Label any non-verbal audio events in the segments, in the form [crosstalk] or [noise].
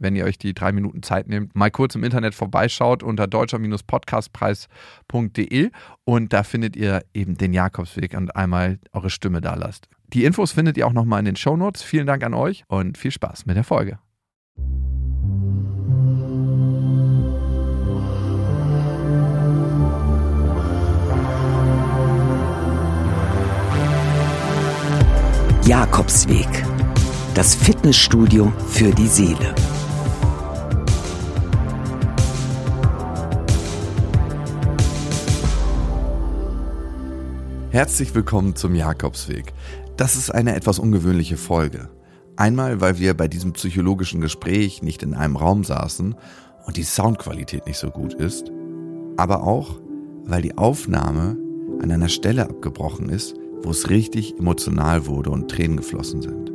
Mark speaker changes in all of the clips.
Speaker 1: wenn ihr euch die drei Minuten Zeit nehmt, mal kurz im Internet vorbeischaut unter deutscher-podcastpreis.de und da findet ihr eben den Jakobsweg und einmal eure Stimme da lasst. Die Infos findet ihr auch nochmal in den Show Notes. Vielen Dank an euch und viel Spaß mit der Folge.
Speaker 2: Jakobsweg. Das Fitnessstudio für die Seele.
Speaker 1: Herzlich willkommen zum Jakobsweg. Das ist eine etwas ungewöhnliche Folge. Einmal, weil wir bei diesem psychologischen Gespräch nicht in einem Raum saßen und die Soundqualität nicht so gut ist, aber auch, weil die Aufnahme an einer Stelle abgebrochen ist, wo es richtig emotional wurde und Tränen geflossen sind.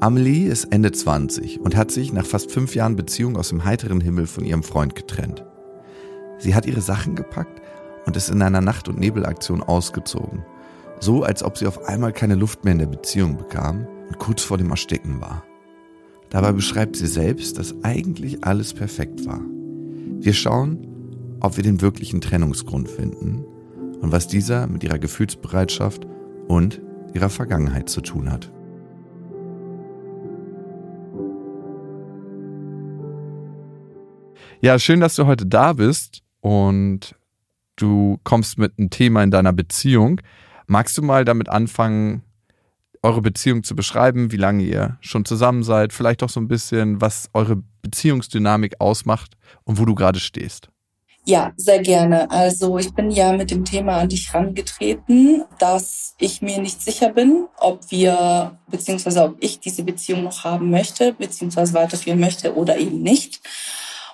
Speaker 1: Amelie ist Ende 20 und hat sich nach fast fünf Jahren Beziehung aus dem heiteren Himmel von ihrem Freund getrennt. Sie hat ihre Sachen gepackt und ist in einer Nacht- und Nebelaktion ausgezogen. So, als ob sie auf einmal keine Luft mehr in der Beziehung bekam und kurz vor dem Ersticken war. Dabei beschreibt sie selbst, dass eigentlich alles perfekt war. Wir schauen, ob wir den wirklichen Trennungsgrund finden und was dieser mit ihrer Gefühlsbereitschaft und ihrer Vergangenheit zu tun hat. Ja, schön, dass du heute da bist und du kommst mit einem Thema in deiner Beziehung. Magst du mal damit anfangen, eure Beziehung zu beschreiben, wie lange ihr schon zusammen seid, vielleicht auch so ein bisschen, was eure Beziehungsdynamik ausmacht und wo du gerade stehst?
Speaker 3: Ja, sehr gerne. Also ich bin ja mit dem Thema an dich rangetreten, dass ich mir nicht sicher bin, ob wir, beziehungsweise ob ich diese Beziehung noch haben möchte, beziehungsweise weiterführen möchte oder eben nicht.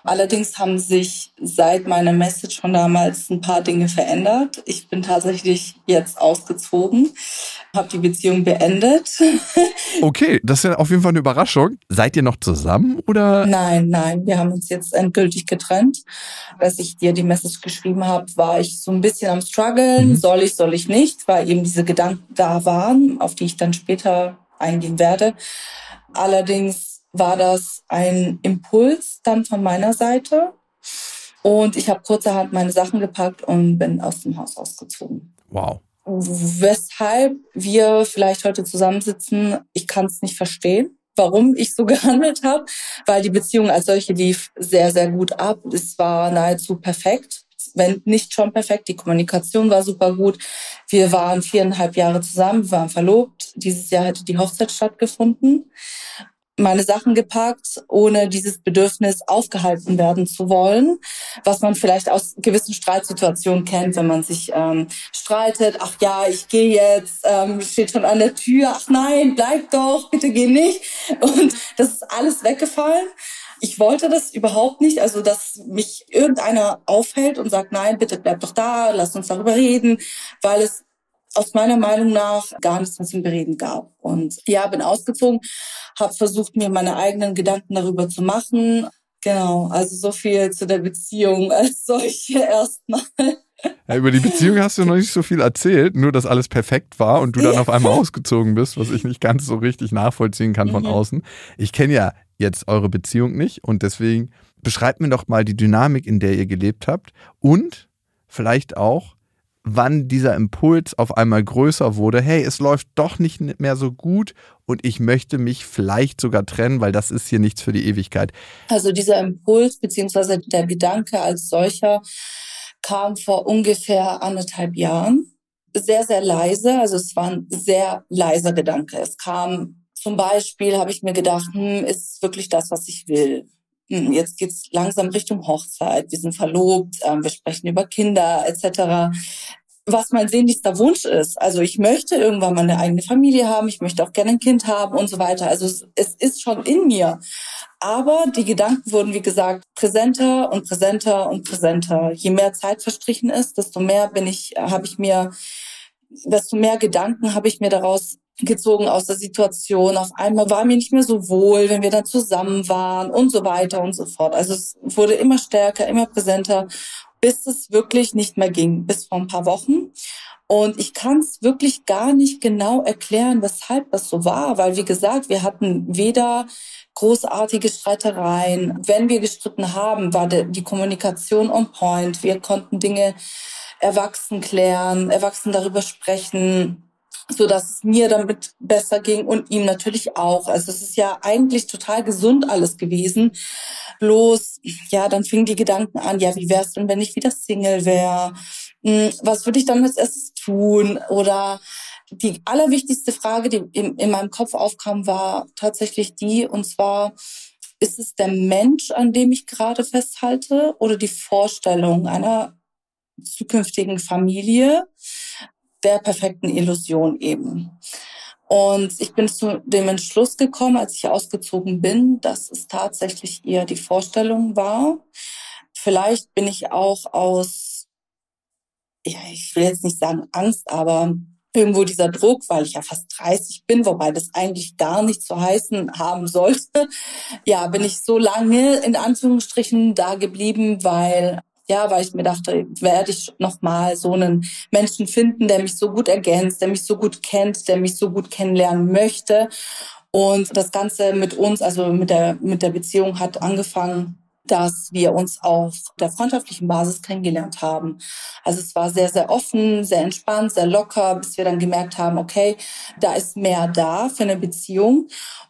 Speaker 3: Allerdings haben sich seit meiner Message von damals ein paar Dinge verändert. Ich bin tatsächlich jetzt ausgezogen, habe die Beziehung beendet. [laughs]
Speaker 1: Okay, das ist ja auf jeden Fall eine Überraschung. Seid ihr noch zusammen oder?
Speaker 3: Nein, nein, wir haben uns jetzt endgültig getrennt. Als ich dir die Message geschrieben habe, war ich so ein bisschen am struggeln. Mhm. Soll ich, soll ich nicht, weil eben diese Gedanken da waren, auf die ich dann später eingehen werde. Allerdings war das ein Impuls dann von meiner Seite. Und ich habe kurzerhand meine Sachen gepackt und bin aus dem Haus ausgezogen.
Speaker 1: Wow.
Speaker 3: Weshalb wir vielleicht heute zusammensitzen, ich kann es nicht verstehen, warum ich so [laughs] gehandelt habe, weil die Beziehung als solche lief sehr, sehr gut ab. Es war nahezu perfekt, wenn nicht schon perfekt. Die Kommunikation war super gut. Wir waren viereinhalb Jahre zusammen, wir waren verlobt. Dieses Jahr hätte die Hochzeit stattgefunden meine Sachen gepackt, ohne dieses Bedürfnis aufgehalten werden zu wollen, was man vielleicht aus gewissen Streitsituationen kennt, wenn man sich ähm, streitet, ach ja, ich gehe jetzt, ähm, steht schon an der Tür, ach nein, bleib doch, bitte geh nicht. Und das ist alles weggefallen. Ich wollte das überhaupt nicht, also dass mich irgendeiner aufhält und sagt, nein, bitte bleib doch da, lass uns darüber reden, weil es aus meiner Meinung nach gar nichts mehr zum Bereden gab. Und ja, bin ausgezogen, habe versucht, mir meine eigenen Gedanken darüber zu machen. Genau, also so viel zu der Beziehung [laughs] als solche erstmal.
Speaker 1: Ja, über die Beziehung hast du noch nicht so viel erzählt, nur dass alles perfekt war und du dann auf einmal ausgezogen bist, was ich nicht ganz so richtig nachvollziehen kann von mhm. außen. Ich kenne ja jetzt eure Beziehung nicht und deswegen beschreibt mir doch mal die Dynamik, in der ihr gelebt habt und vielleicht auch, wann dieser Impuls auf einmal größer wurde, hey, es läuft doch nicht mehr so gut und ich möchte mich vielleicht sogar trennen, weil das ist hier nichts für die Ewigkeit.
Speaker 3: Also dieser Impuls beziehungsweise der Gedanke als solcher kam vor ungefähr anderthalb Jahren. Sehr, sehr leise, also es war ein sehr leiser Gedanke. Es kam zum Beispiel, habe ich mir gedacht, hm, ist wirklich das, was ich will? Hm, jetzt geht's langsam Richtung Hochzeit, wir sind verlobt, äh, wir sprechen über Kinder etc. Was mein sehnlichster Wunsch ist. Also ich möchte irgendwann mal eine eigene Familie haben, ich möchte auch gerne ein Kind haben und so weiter. Also es, es ist schon in mir. Aber die Gedanken wurden, wie gesagt, präsenter und präsenter und präsenter. Je mehr Zeit verstrichen ist, desto mehr bin ich, habe ich mir desto mehr Gedanken habe ich mir daraus gezogen aus der Situation. Auf einmal war mir nicht mehr so wohl, wenn wir dann zusammen waren und so weiter und so fort. Also es wurde immer stärker, immer präsenter, bis es wirklich nicht mehr ging, bis vor ein paar Wochen. Und ich kann es wirklich gar nicht genau erklären, weshalb das so war, weil wie gesagt, wir hatten weder großartige Streitereien. Wenn wir gestritten haben, war die Kommunikation on point. Wir konnten Dinge erwachsen klären, erwachsen darüber sprechen so dass es mir damit besser ging und ihm natürlich auch. Also es ist ja eigentlich total gesund alles gewesen. Bloß, ja, dann fingen die Gedanken an, ja, wie wär's denn, wenn ich wieder Single wäre? Hm, was würde ich dann als erstes tun? Oder die allerwichtigste Frage, die in, in meinem Kopf aufkam, war tatsächlich die, und zwar, ist es der Mensch, an dem ich gerade festhalte oder die Vorstellung einer zukünftigen Familie? der perfekten Illusion eben. Und ich bin zu dem Entschluss gekommen, als ich ausgezogen bin, dass es tatsächlich eher die Vorstellung war. Vielleicht bin ich auch aus, ja, ich will jetzt nicht sagen Angst, aber irgendwo dieser Druck, weil ich ja fast 30 bin, wobei das eigentlich gar nicht zu heißen haben sollte. Ja, bin ich so lange in Anführungsstrichen da geblieben, weil ja, weil ich mir dachte, werde ich noch mal so einen Menschen finden, der mich so gut ergänzt, der mich so gut kennt, der mich so gut kennenlernen möchte. Und das Ganze mit uns, also mit der, mit der Beziehung hat angefangen, dass wir uns auf der freundschaftlichen Basis kennengelernt haben. Also es war sehr, sehr offen, sehr entspannt, sehr locker, bis wir dann gemerkt haben, okay, da ist mehr da für eine Beziehung.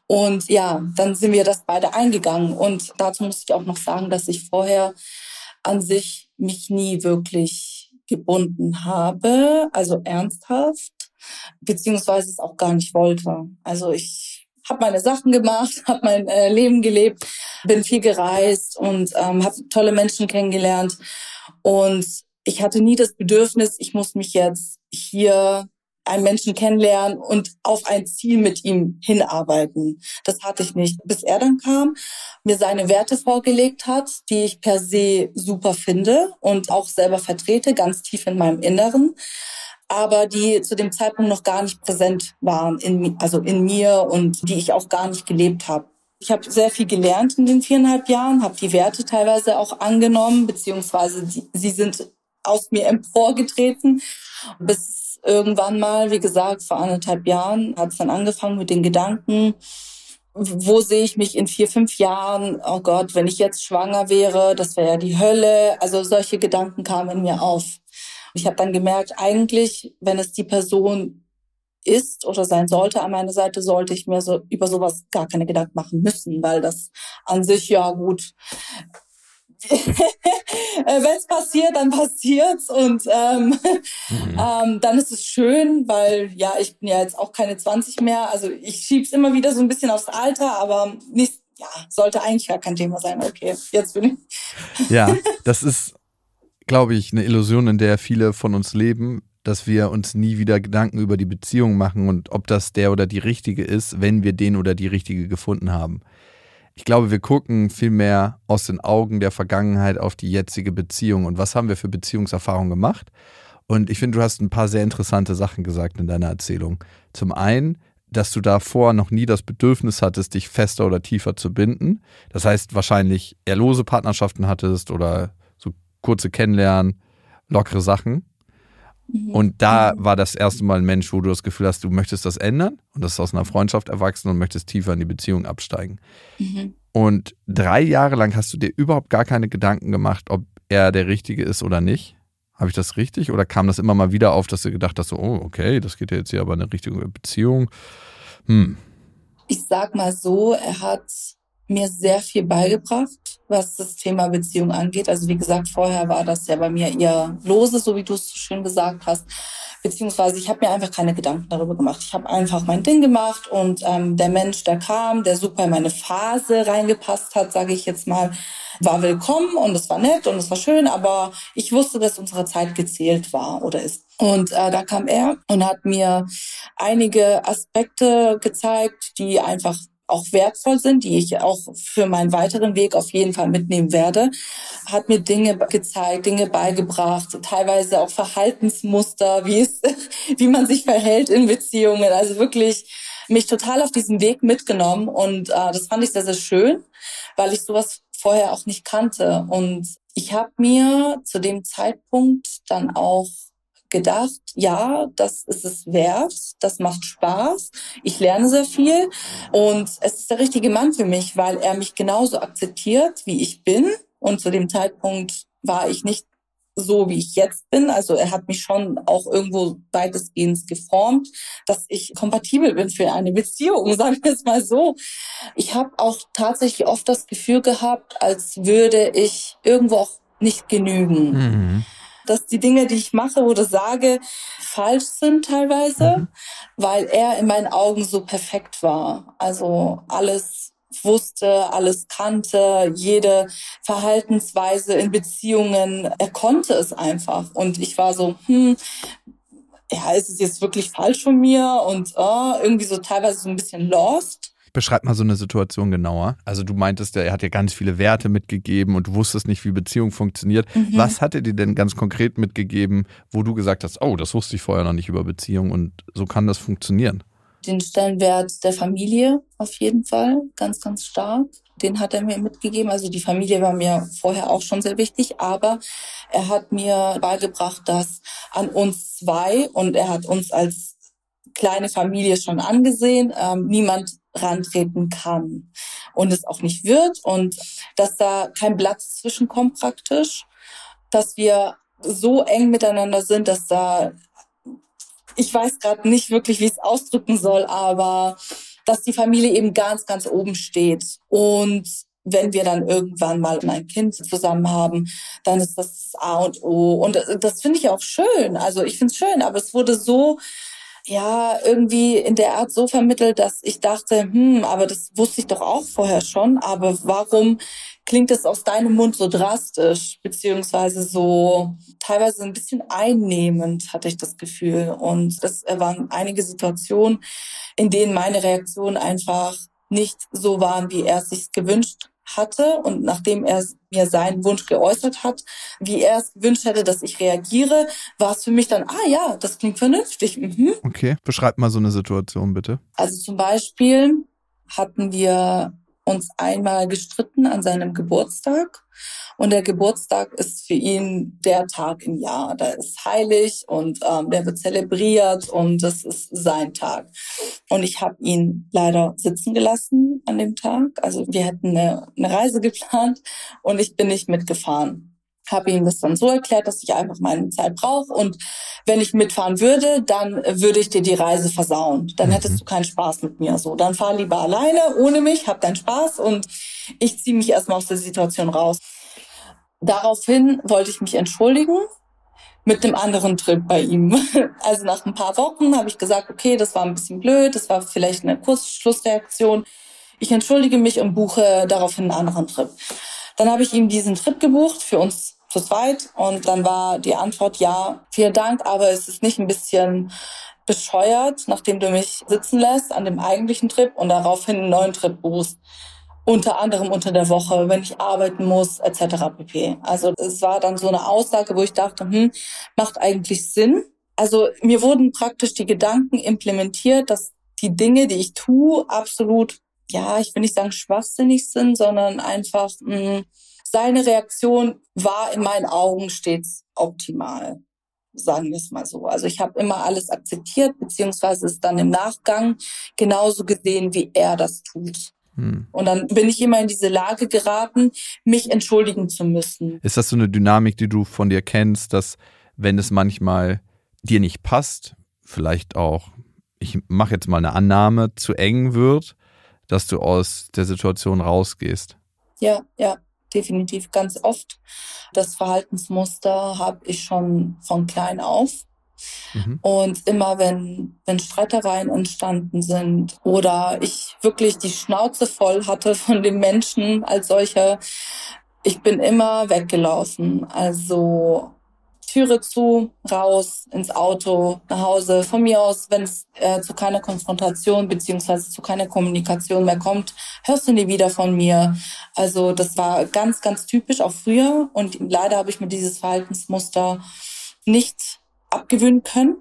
Speaker 3: Und ja, dann sind wir das beide eingegangen. Und dazu muss ich auch noch sagen, dass ich vorher an sich mich nie wirklich gebunden habe, also ernsthaft, beziehungsweise es auch gar nicht wollte. Also ich habe meine Sachen gemacht, [laughs] habe mein äh, Leben gelebt, bin viel gereist und ähm, habe tolle Menschen kennengelernt und ich hatte nie das Bedürfnis, ich muss mich jetzt hier einen Menschen kennenlernen und auf ein Ziel mit ihm hinarbeiten. Das hatte ich nicht. Bis er dann kam, mir seine Werte vorgelegt hat, die ich per se super finde und auch selber vertrete, ganz tief in meinem Inneren, aber die zu dem Zeitpunkt noch gar nicht präsent waren, in, also in mir und die ich auch gar nicht gelebt habe. Ich habe sehr viel gelernt in den viereinhalb Jahren, habe die Werte teilweise auch angenommen, beziehungsweise die, sie sind aus mir emporgetreten, bis irgendwann mal, wie gesagt, vor anderthalb Jahren hat es dann angefangen mit den Gedanken, wo sehe ich mich in vier, fünf Jahren? Oh Gott, wenn ich jetzt schwanger wäre, das wäre ja die Hölle. Also solche Gedanken kamen in mir auf. Ich habe dann gemerkt, eigentlich, wenn es die Person ist oder sein sollte an meiner Seite, sollte ich mir so über sowas gar keine Gedanken machen müssen, weil das an sich ja gut wenn es passiert, dann passiert's und ähm, mhm. ähm, dann ist es schön, weil ja, ich bin ja jetzt auch keine 20 mehr. Also ich schieb's immer wieder so ein bisschen aufs Alter, aber nicht, ja, sollte eigentlich gar kein Thema sein. Okay, jetzt bin
Speaker 1: ich. [laughs] Ja, das ist, glaube ich, eine Illusion, in der viele von uns leben, dass wir uns nie wieder Gedanken über die Beziehung machen und ob das der oder die richtige ist, wenn wir den oder die richtige gefunden haben. Ich glaube, wir gucken viel mehr aus den Augen der Vergangenheit auf die jetzige Beziehung und was haben wir für Beziehungserfahrungen gemacht. Und ich finde, du hast ein paar sehr interessante Sachen gesagt in deiner Erzählung. Zum einen, dass du davor noch nie das Bedürfnis hattest, dich fester oder tiefer zu binden. Das heißt, wahrscheinlich eher lose Partnerschaften hattest oder so kurze Kennenlernen, lockere Sachen. Mhm. Und da war das erste Mal ein Mensch, wo du das Gefühl hast, du möchtest das ändern und das ist aus einer Freundschaft erwachsen und möchtest tiefer in die Beziehung absteigen. Mhm. Und drei Jahre lang hast du dir überhaupt gar keine Gedanken gemacht, ob er der Richtige ist oder nicht. Habe ich das richtig? Oder kam das immer mal wieder auf, dass du gedacht hast, so, oh, okay, das geht ja jetzt hier aber in eine richtige Beziehung? Hm.
Speaker 3: Ich sag mal so, er hat mir sehr viel beigebracht, was das Thema Beziehung angeht. Also wie gesagt, vorher war das ja bei mir eher lose, so wie du es so schön gesagt hast. Beziehungsweise ich habe mir einfach keine Gedanken darüber gemacht. Ich habe einfach mein Ding gemacht und ähm, der Mensch, der kam, der super in meine Phase reingepasst hat, sage ich jetzt mal, war willkommen und es war nett und es war schön, aber ich wusste, dass unsere Zeit gezählt war oder ist. Und äh, da kam er und hat mir einige Aspekte gezeigt, die einfach auch wertvoll sind, die ich auch für meinen weiteren Weg auf jeden Fall mitnehmen werde, hat mir Dinge gezeigt, Dinge beigebracht, teilweise auch Verhaltensmuster, wie es, [laughs] wie man sich verhält in Beziehungen. Also wirklich mich total auf diesem Weg mitgenommen und äh, das fand ich sehr, sehr schön, weil ich sowas vorher auch nicht kannte. Und ich habe mir zu dem Zeitpunkt dann auch gedacht, ja, das ist es wert, das macht Spaß, ich lerne sehr viel und es ist der richtige Mann für mich, weil er mich genauso akzeptiert, wie ich bin. Und zu dem Zeitpunkt war ich nicht so, wie ich jetzt bin. Also er hat mich schon auch irgendwo weitestgehend geformt, dass ich kompatibel bin für eine Beziehung, [laughs] sagen wir es mal so. Ich habe auch tatsächlich oft das Gefühl gehabt, als würde ich irgendwo auch nicht genügen. Mhm dass die Dinge, die ich mache oder sage, falsch sind teilweise, mhm. weil er in meinen Augen so perfekt war. Also alles wusste, alles kannte, jede Verhaltensweise in Beziehungen, er konnte es einfach. Und ich war so, hm, ja, ist es jetzt wirklich falsch von mir? Und oh, irgendwie so teilweise so ein bisschen lost.
Speaker 1: Beschreib mal so eine Situation genauer. Also du meintest, er hat ja ganz viele Werte mitgegeben und du wusstest nicht, wie Beziehung funktioniert. Mhm. Was hat er dir denn ganz konkret mitgegeben, wo du gesagt hast, oh, das wusste ich vorher noch nicht über Beziehung und so kann das funktionieren?
Speaker 3: Den Stellenwert der Familie auf jeden Fall, ganz, ganz stark. Den hat er mir mitgegeben. Also die Familie war mir vorher auch schon sehr wichtig, aber er hat mir beigebracht, dass an uns zwei und er hat uns als kleine Familie schon angesehen, ähm, niemand rantreten kann und es auch nicht wird und dass da kein Platz zwischenkommt praktisch, dass wir so eng miteinander sind, dass da ich weiß gerade nicht wirklich, wie ich es ausdrücken soll, aber dass die Familie eben ganz, ganz oben steht. Und wenn wir dann irgendwann mal ein Kind zusammen haben, dann ist das A und O. Und das finde ich auch schön. Also ich finde es schön, aber es wurde so ja, irgendwie in der Art so vermittelt, dass ich dachte, hm, aber das wusste ich doch auch vorher schon, aber warum klingt es aus deinem Mund so drastisch, beziehungsweise so teilweise ein bisschen einnehmend, hatte ich das Gefühl. Und das waren einige Situationen, in denen meine Reaktion einfach nicht so waren, wie er es sich gewünscht hatte und nachdem er mir seinen Wunsch geäußert hat, wie er es gewünscht hätte, dass ich reagiere, war es für mich dann, ah ja, das klingt vernünftig. Mhm.
Speaker 1: Okay, beschreib mal so eine Situation bitte.
Speaker 3: Also zum Beispiel hatten wir uns einmal gestritten an seinem Geburtstag. Und der Geburtstag ist für ihn der Tag im Jahr. Da ist heilig und ähm, der wird zelebriert und das ist sein Tag. Und ich habe ihn leider sitzen gelassen an dem Tag. Also wir hätten eine, eine Reise geplant und ich bin nicht mitgefahren habe ihm das dann so erklärt, dass ich einfach meine Zeit brauche und wenn ich mitfahren würde, dann würde ich dir die Reise versauen. Dann mhm. hättest du keinen Spaß mit mir. So, dann fahr lieber alleine, ohne mich, hab deinen Spaß und ich ziehe mich erstmal aus der Situation raus. Daraufhin wollte ich mich entschuldigen mit dem anderen Trip bei ihm. [laughs] Also nach ein paar Wochen habe ich gesagt, okay, das war ein bisschen blöd, das war vielleicht eine Kurzschlussreaktion. Ich entschuldige mich und buche daraufhin einen anderen Trip. Dann habe ich ihm diesen Trip gebucht für uns zu zweit. Und dann war die Antwort ja, vielen Dank, aber es ist nicht ein bisschen bescheuert, nachdem du mich sitzen lässt an dem eigentlichen Trip und daraufhin einen neuen Trip buchst. Unter anderem unter der Woche, wenn ich arbeiten muss, etc. pp. Also es war dann so eine Aussage, wo ich dachte, hm, macht eigentlich Sinn. Also mir wurden praktisch die Gedanken implementiert, dass die Dinge, die ich tue, absolut, ja, ich will nicht sagen schwachsinnig sind, sondern einfach hm, seine Reaktion war in meinen Augen stets optimal, sagen wir es mal so. Also ich habe immer alles akzeptiert, beziehungsweise es dann im Nachgang genauso gesehen, wie er das tut. Hm. Und dann bin ich immer in diese Lage geraten, mich entschuldigen zu müssen.
Speaker 1: Ist das so eine Dynamik, die du von dir kennst, dass wenn es manchmal dir nicht passt, vielleicht auch, ich mache jetzt mal eine Annahme, zu eng wird, dass du aus der Situation rausgehst?
Speaker 3: Ja, ja, definitiv ganz oft. Das Verhaltensmuster habe ich schon von klein auf. Mhm. Und immer wenn, wenn Streitereien entstanden sind oder ich wirklich die Schnauze voll hatte von dem Menschen als solcher, ich bin immer weggelaufen. Also Türe zu, raus, ins Auto, nach Hause. Von mir aus, wenn es äh, zu keiner Konfrontation beziehungsweise zu keiner Kommunikation mehr kommt, hörst du nie wieder von mir. Also das war ganz, ganz typisch auch früher und leider habe ich mir dieses Verhaltensmuster nicht abgewöhnen können.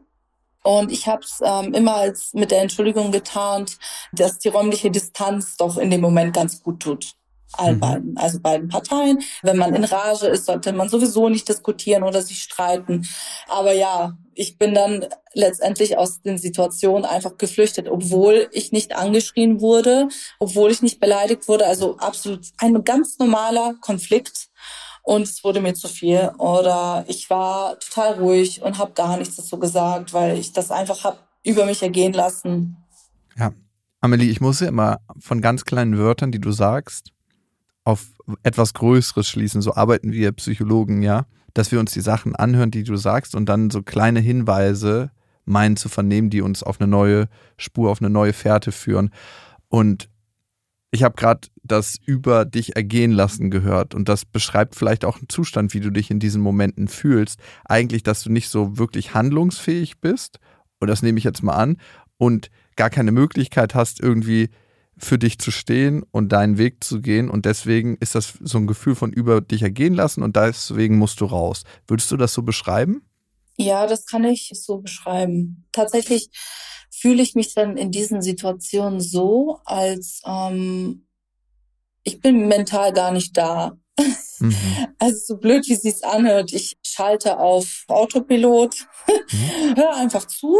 Speaker 3: Und ich habe es ähm, immer als mit der Entschuldigung getarnt, dass die räumliche Distanz doch in dem Moment ganz gut tut allen mhm. beiden, also beiden Parteien. Wenn man in Rage ist, sollte man sowieso nicht diskutieren oder sich streiten. Aber ja, ich bin dann letztendlich aus den Situationen einfach geflüchtet, obwohl ich nicht angeschrien wurde, obwohl ich nicht beleidigt wurde. Also absolut ein ganz normaler Konflikt. Und es wurde mir zu viel. Oder ich war total ruhig und habe gar nichts dazu gesagt, weil ich das einfach habe über mich ergehen lassen.
Speaker 1: Ja. Amelie, ich muss ja immer von ganz kleinen Wörtern, die du sagst, auf etwas Größeres schließen. So arbeiten wir Psychologen, ja, dass wir uns die Sachen anhören, die du sagst, und dann so kleine Hinweise meinen zu vernehmen, die uns auf eine neue Spur, auf eine neue Fährte führen. Und ich habe gerade das über dich ergehen lassen gehört und das beschreibt vielleicht auch einen Zustand, wie du dich in diesen Momenten fühlst. Eigentlich, dass du nicht so wirklich handlungsfähig bist, und das nehme ich jetzt mal an, und gar keine Möglichkeit hast, irgendwie für dich zu stehen und deinen Weg zu gehen. Und deswegen ist das so ein Gefühl von über dich ergehen lassen und deswegen musst du raus. Würdest du das so beschreiben?
Speaker 3: Ja, das kann ich so beschreiben. Tatsächlich fühle ich mich dann in diesen Situationen so, als ähm, ich bin mental gar nicht da. Mhm. [laughs] Also so blöd, wie sie es anhört, ich schalte auf Autopilot, mhm. [laughs] höre einfach zu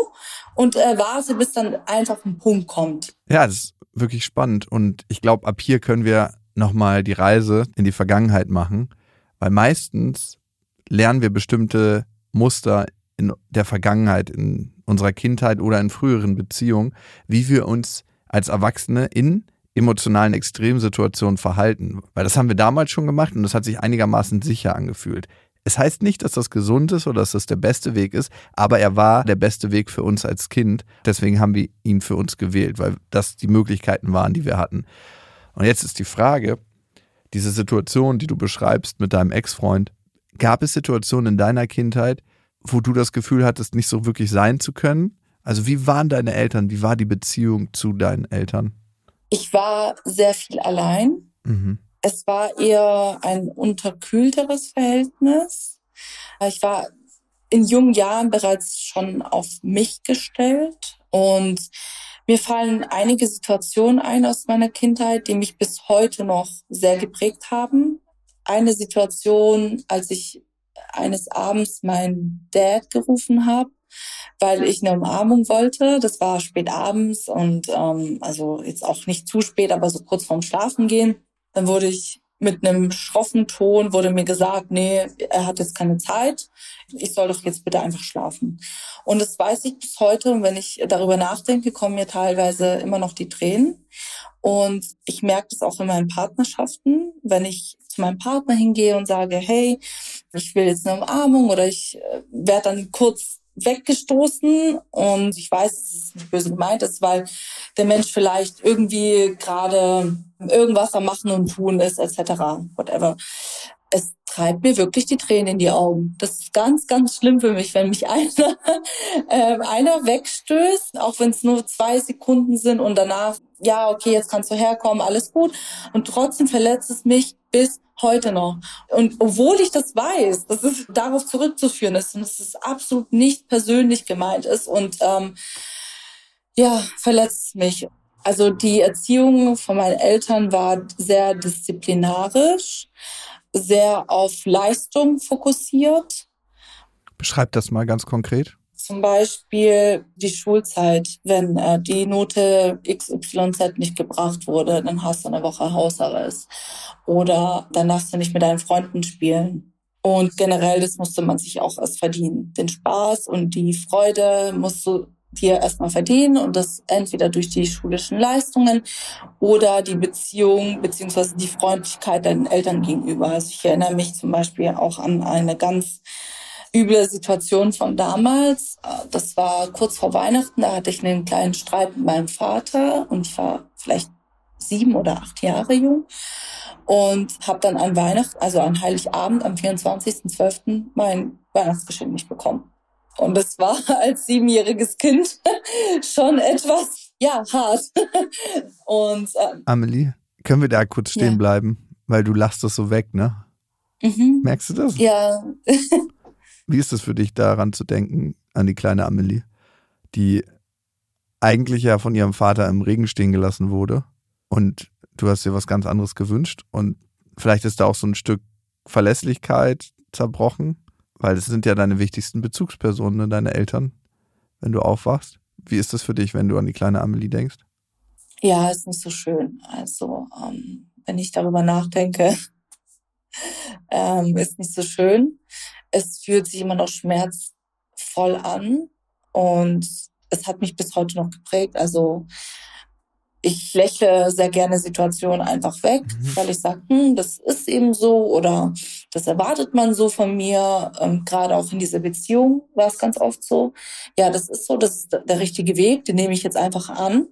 Speaker 3: und äh, warte, bis dann einfach ein Punkt kommt.
Speaker 1: Ja, das wirklich spannend. Und ich glaube, ab hier können wir nochmal die Reise in die Vergangenheit machen, weil meistens lernen wir bestimmte Muster in der Vergangenheit, in unserer Kindheit oder in früheren Beziehungen, wie wir uns als Erwachsene in emotionalen Extremsituationen verhalten. Weil das haben wir damals schon gemacht und das hat sich einigermaßen sicher angefühlt. Es heißt nicht, dass das gesund ist oder dass das der beste Weg ist, aber er war der beste Weg für uns als Kind. Deswegen haben wir ihn für uns gewählt, weil das die Möglichkeiten waren, die wir hatten. Und jetzt ist die Frage, diese Situation, die du beschreibst mit deinem Ex-Freund, gab es Situationen in deiner Kindheit, wo du das Gefühl hattest, nicht so wirklich sein zu können? Also wie waren deine Eltern? Wie war die Beziehung zu deinen Eltern?
Speaker 3: Ich war sehr viel allein. Mhm. Es war eher ein unterkühlteres Verhältnis. Ich war in jungen Jahren bereits schon auf mich gestellt und mir fallen einige Situationen ein aus meiner Kindheit, die mich bis heute noch sehr geprägt haben. Eine Situation, als ich eines Abends meinen Dad gerufen habe, weil ich eine Umarmung wollte. Das war spät abends und ähm, also jetzt auch nicht zu spät, aber so kurz vorm Schlafen gehen. Dann wurde ich mit einem schroffen Ton wurde mir gesagt, nee, er hat jetzt keine Zeit. Ich soll doch jetzt bitte einfach schlafen. Und das weiß ich bis heute. Und wenn ich darüber nachdenke, kommen mir teilweise immer noch die Tränen. Und ich merke das auch in meinen Partnerschaften, wenn ich zu meinem Partner hingehe und sage, hey, ich will jetzt eine Umarmung oder ich äh, werde dann kurz weggestoßen und ich weiß, dass es nicht böse gemeint ist, weil der Mensch vielleicht irgendwie gerade irgendwas am Machen und Tun ist, etc. Whatever. Es treibt mir wirklich die Tränen in die Augen. Das ist ganz, ganz schlimm für mich, wenn mich [laughs] einer, äh, einer wegstößt, auch wenn es nur zwei Sekunden sind und danach, ja, okay, jetzt kannst du herkommen, alles gut. Und trotzdem verletzt es mich bis heute noch. Und obwohl ich das weiß, dass es darauf zurückzuführen ist und dass es absolut nicht persönlich gemeint ist und ähm, ja, verletzt mich. Also die Erziehung von meinen Eltern war sehr disziplinarisch, sehr auf Leistung fokussiert.
Speaker 1: Beschreib das mal ganz konkret.
Speaker 3: Zum Beispiel die Schulzeit. Wenn äh, die Note XYZ nicht gebracht wurde, dann hast du eine Woche Hausarrest. Oder dann darfst du nicht mit deinen Freunden spielen. Und generell, das musste man sich auch erst verdienen. Den Spaß und die Freude musst du dir erstmal verdienen und das entweder durch die schulischen Leistungen oder die Beziehung beziehungsweise die Freundlichkeit deinen Eltern gegenüber. Also ich erinnere mich zum Beispiel auch an eine ganz üble Situation von damals. Das war kurz vor Weihnachten, da hatte ich einen kleinen Streit mit meinem Vater und ich war vielleicht sieben oder acht Jahre jung und habe dann an Weihnachten, also an Heiligabend am 24.12. mein Weihnachtsgeschenk nicht bekommen. Und das war [laughs] als siebenjähriges Kind [laughs] schon etwas, ja, hart. [laughs] Und
Speaker 1: ähm, Amelie, können wir da kurz stehen ja. bleiben? Weil du lachst das so weg, ne? Mhm. Merkst du das?
Speaker 3: Ja.
Speaker 1: Wie ist es für dich, daran zu denken, an die kleine Amelie, die eigentlich ja von ihrem Vater im Regen stehen gelassen wurde und du hast dir was ganz anderes gewünscht und vielleicht ist da auch so ein Stück Verlässlichkeit zerbrochen, weil es sind ja deine wichtigsten Bezugspersonen, ne, deine Eltern, wenn du aufwachst. Wie ist das für dich, wenn du an die kleine Amelie denkst?
Speaker 3: Ja, ist nicht so schön. Also, ähm, wenn ich darüber nachdenke, [laughs] ähm, ist nicht so schön. Es fühlt sich immer noch schmerzvoll an und es hat mich bis heute noch geprägt. Also ich lächle sehr gerne Situationen einfach weg, mhm. weil ich sage, hm, das ist eben so oder das erwartet man so von mir. Ähm, Gerade auch in dieser Beziehung war es ganz oft so. Ja, das ist so, das ist der richtige Weg, den nehme ich jetzt einfach an,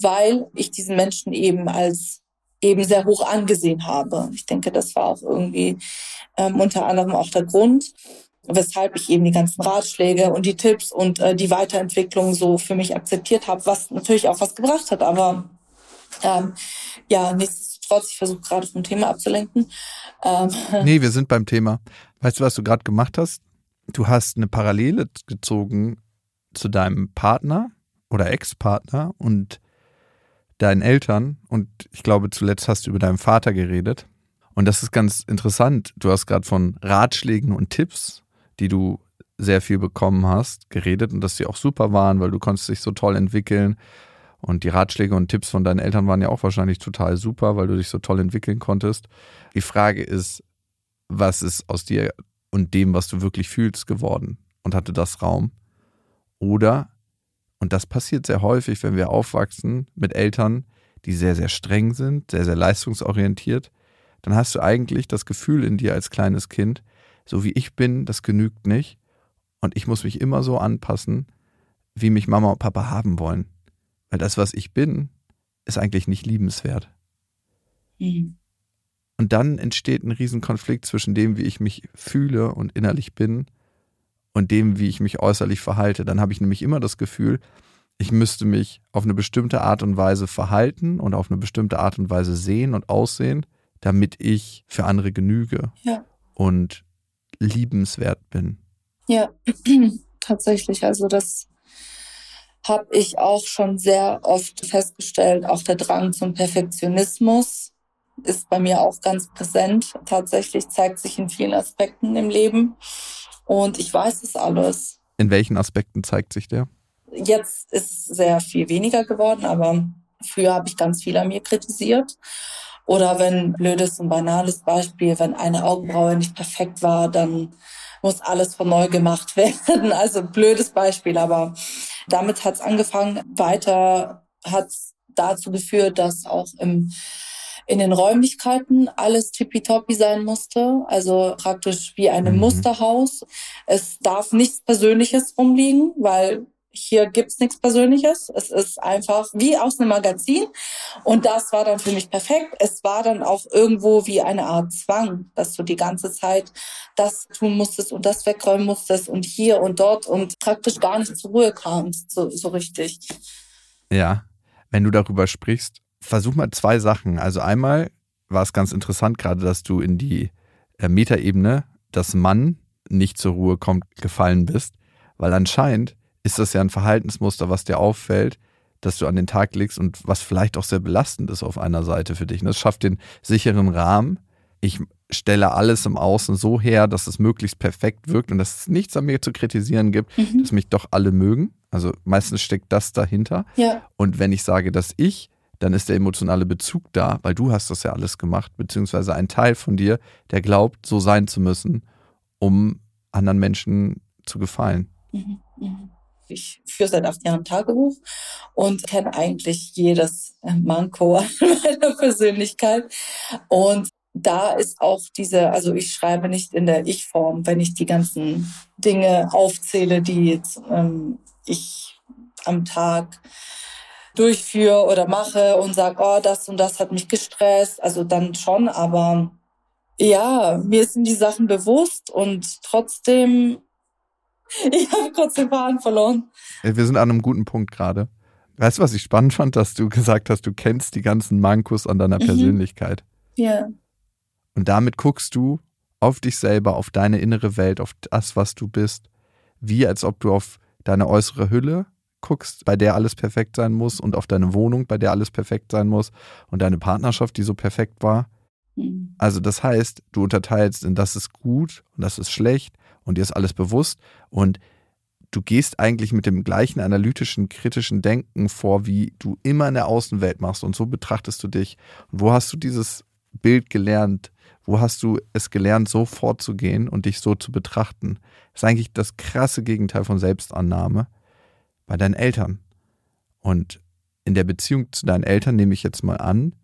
Speaker 3: weil ich diesen Menschen eben als eben sehr hoch angesehen habe. Ich denke, das war auch irgendwie ähm, unter anderem auch der Grund weshalb ich eben die ganzen Ratschläge und die Tipps und äh, die Weiterentwicklung so für mich akzeptiert habe, was natürlich auch was gebracht hat. Aber ähm, ja, nichtsdestotrotz, ich versuche gerade vom Thema abzulenken.
Speaker 1: Ähm, [laughs] nee, wir sind beim Thema. Weißt du, was du gerade gemacht hast? Du hast eine Parallele gezogen zu deinem Partner oder Ex-Partner und deinen Eltern und ich glaube, zuletzt hast du über deinen Vater geredet. Und das ist ganz interessant. Du hast gerade von Ratschlägen und Tipps die du sehr viel bekommen hast, geredet und dass sie auch super waren, weil du konntest dich so toll entwickeln. Und die Ratschläge und Tipps von deinen Eltern waren ja auch wahrscheinlich total super, weil du dich so toll entwickeln konntest. Die Frage ist, was ist aus dir und dem, was du wirklich fühlst, geworden? Und hatte das Raum? Oder, und das passiert sehr häufig, wenn wir aufwachsen mit Eltern, die sehr, sehr streng sind, sehr, sehr leistungsorientiert, dann hast du eigentlich das Gefühl in dir als kleines Kind, so wie ich bin, das genügt nicht. Und ich muss mich immer so anpassen, wie mich Mama und Papa haben wollen. Weil das, was ich bin, ist eigentlich nicht liebenswert. Mhm. Und dann entsteht ein Riesenkonflikt zwischen dem, wie ich mich fühle und innerlich bin und dem, wie ich mich äußerlich verhalte. Dann habe ich nämlich immer das Gefühl, ich müsste mich auf eine bestimmte Art und Weise verhalten und auf eine bestimmte Art und Weise sehen und aussehen, damit ich für andere genüge.
Speaker 3: Ja.
Speaker 1: Und liebenswert bin.
Speaker 3: Ja, [clears throat] tatsächlich. Also das habe ich auch schon sehr oft festgestellt. Auch der Drang zum Perfektionismus ist bei mir auch ganz präsent. Tatsächlich zeigt sich in vielen Aspekten im Leben. Und ich weiß es alles.
Speaker 1: In welchen Aspekten zeigt sich der?
Speaker 3: Jetzt ist sehr viel weniger geworden, aber früher habe ich ganz viel an mir kritisiert. Oder wenn, blödes und banales Beispiel, wenn eine Augenbraue nicht perfekt war, dann muss alles von neu gemacht [laughs] werden. Also blödes Beispiel, aber damit hat es angefangen. Weiter hat es dazu geführt, dass auch im in den Räumlichkeiten alles tippitoppi sein musste, also praktisch wie einem mhm. Musterhaus. Es darf nichts Persönliches rumliegen, weil hier gibt's nichts Persönliches. Es ist einfach wie aus einem Magazin. Und das war dann für mich perfekt. Es war dann auch irgendwo wie eine Art Zwang, dass du die ganze Zeit das tun musstest und das wegräumen musstest und hier und dort und praktisch gar nicht zur Ruhe kamst, so, so richtig.
Speaker 1: Ja, wenn du darüber sprichst, versuch mal zwei Sachen. Also einmal war es ganz interessant gerade, dass du in die äh, Metaebene, dass Mann nicht zur Ruhe kommt, gefallen bist, weil anscheinend ist das ja ein Verhaltensmuster, was dir auffällt, dass du an den Tag legst und was vielleicht auch sehr belastend ist auf einer Seite für dich. Und das schafft den sicheren Rahmen. Ich stelle alles im Außen so her, dass es möglichst perfekt wirkt und dass es nichts an mir zu kritisieren gibt, mhm. dass mich doch alle mögen. Also meistens steckt das dahinter.
Speaker 3: Ja.
Speaker 1: Und wenn ich sage, dass ich, dann ist der emotionale Bezug da, weil du hast das ja alles gemacht, beziehungsweise ein Teil von dir, der glaubt, so sein zu müssen, um anderen Menschen zu gefallen. Mhm.
Speaker 3: Mhm. Ich führe seit acht Jahren Tagebuch und kenne eigentlich jedes äh, Manko [laughs] meiner Persönlichkeit. Und da ist auch diese, also ich schreibe nicht in der Ich-Form, wenn ich die ganzen Dinge aufzähle, die ähm, ich am Tag durchführe oder mache und sage, oh, das und das hat mich gestresst. Also dann schon, aber ja, mir sind die Sachen bewusst und trotzdem, [laughs] ich habe kurz den Faden verloren.
Speaker 1: Wir sind an einem guten Punkt gerade. Weißt du, was ich spannend fand, dass du gesagt hast, du kennst die ganzen Mankos an deiner mhm. Persönlichkeit.
Speaker 3: Ja.
Speaker 1: Und damit guckst du auf dich selber, auf deine innere Welt, auf das, was du bist, wie als ob du auf deine äußere Hülle guckst, bei der alles perfekt sein muss und auf deine Wohnung, bei der alles perfekt sein muss und deine Partnerschaft, die so perfekt war. Mhm. Also das heißt, du unterteilst in das ist gut und das ist schlecht und dir ist alles bewusst und du gehst eigentlich mit dem gleichen analytischen, kritischen Denken vor, wie du immer in der Außenwelt machst. Und so betrachtest du dich. Und wo hast du dieses Bild gelernt? Wo hast du es gelernt, so vorzugehen und dich so zu betrachten? Das ist eigentlich das krasse Gegenteil von Selbstannahme bei deinen Eltern. Und in der Beziehung zu deinen Eltern nehme ich jetzt mal an,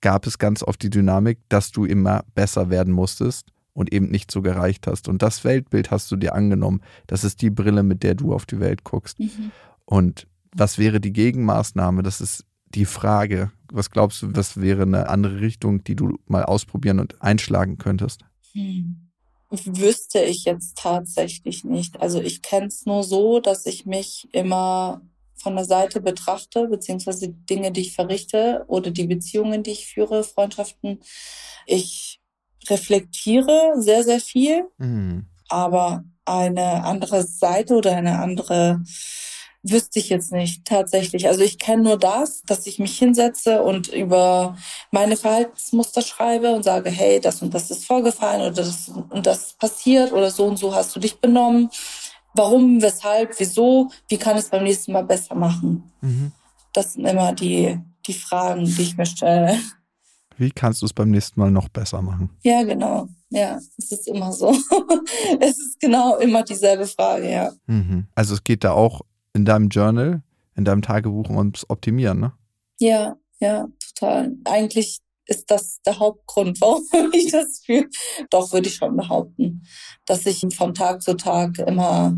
Speaker 1: gab es ganz oft die Dynamik, dass du immer besser werden musstest und eben nicht so gereicht hast. Und das Weltbild hast du dir angenommen. Das ist die Brille, mit der du auf die Welt guckst. Mhm. Und was wäre die Gegenmaßnahme? Das ist die Frage. Was glaubst du, was wäre eine andere Richtung, die du mal ausprobieren und einschlagen könntest?
Speaker 3: Hm. Wüsste ich jetzt tatsächlich nicht. Also ich kenne es nur so, dass ich mich immer von der Seite betrachte, beziehungsweise die Dinge, die ich verrichte oder die Beziehungen, die ich führe, Freundschaften. Ich reflektiere sehr, sehr viel, mhm. aber eine andere Seite oder eine andere wüsste ich jetzt nicht tatsächlich. Also ich kenne nur das, dass ich mich hinsetze und über meine Verhaltensmuster schreibe und sage, hey, das und das ist vorgefallen oder das und das passiert oder so und so hast du dich benommen. Warum, weshalb, wieso, wie kann es beim nächsten Mal besser machen? Mhm. Das sind immer die, die Fragen, die ich mir stelle.
Speaker 1: Wie kannst du es beim nächsten Mal noch besser machen?
Speaker 3: Ja, genau. Ja, es ist immer so. [laughs] es ist genau immer dieselbe Frage, ja.
Speaker 1: Mhm. Also es geht da auch in deinem Journal, in deinem Tagebuch ums Optimieren, ne?
Speaker 3: Ja, ja, total. Eigentlich ist das der Hauptgrund, warum [laughs] ich das fühle. Doch würde ich schon behaupten, dass ich von Tag zu Tag immer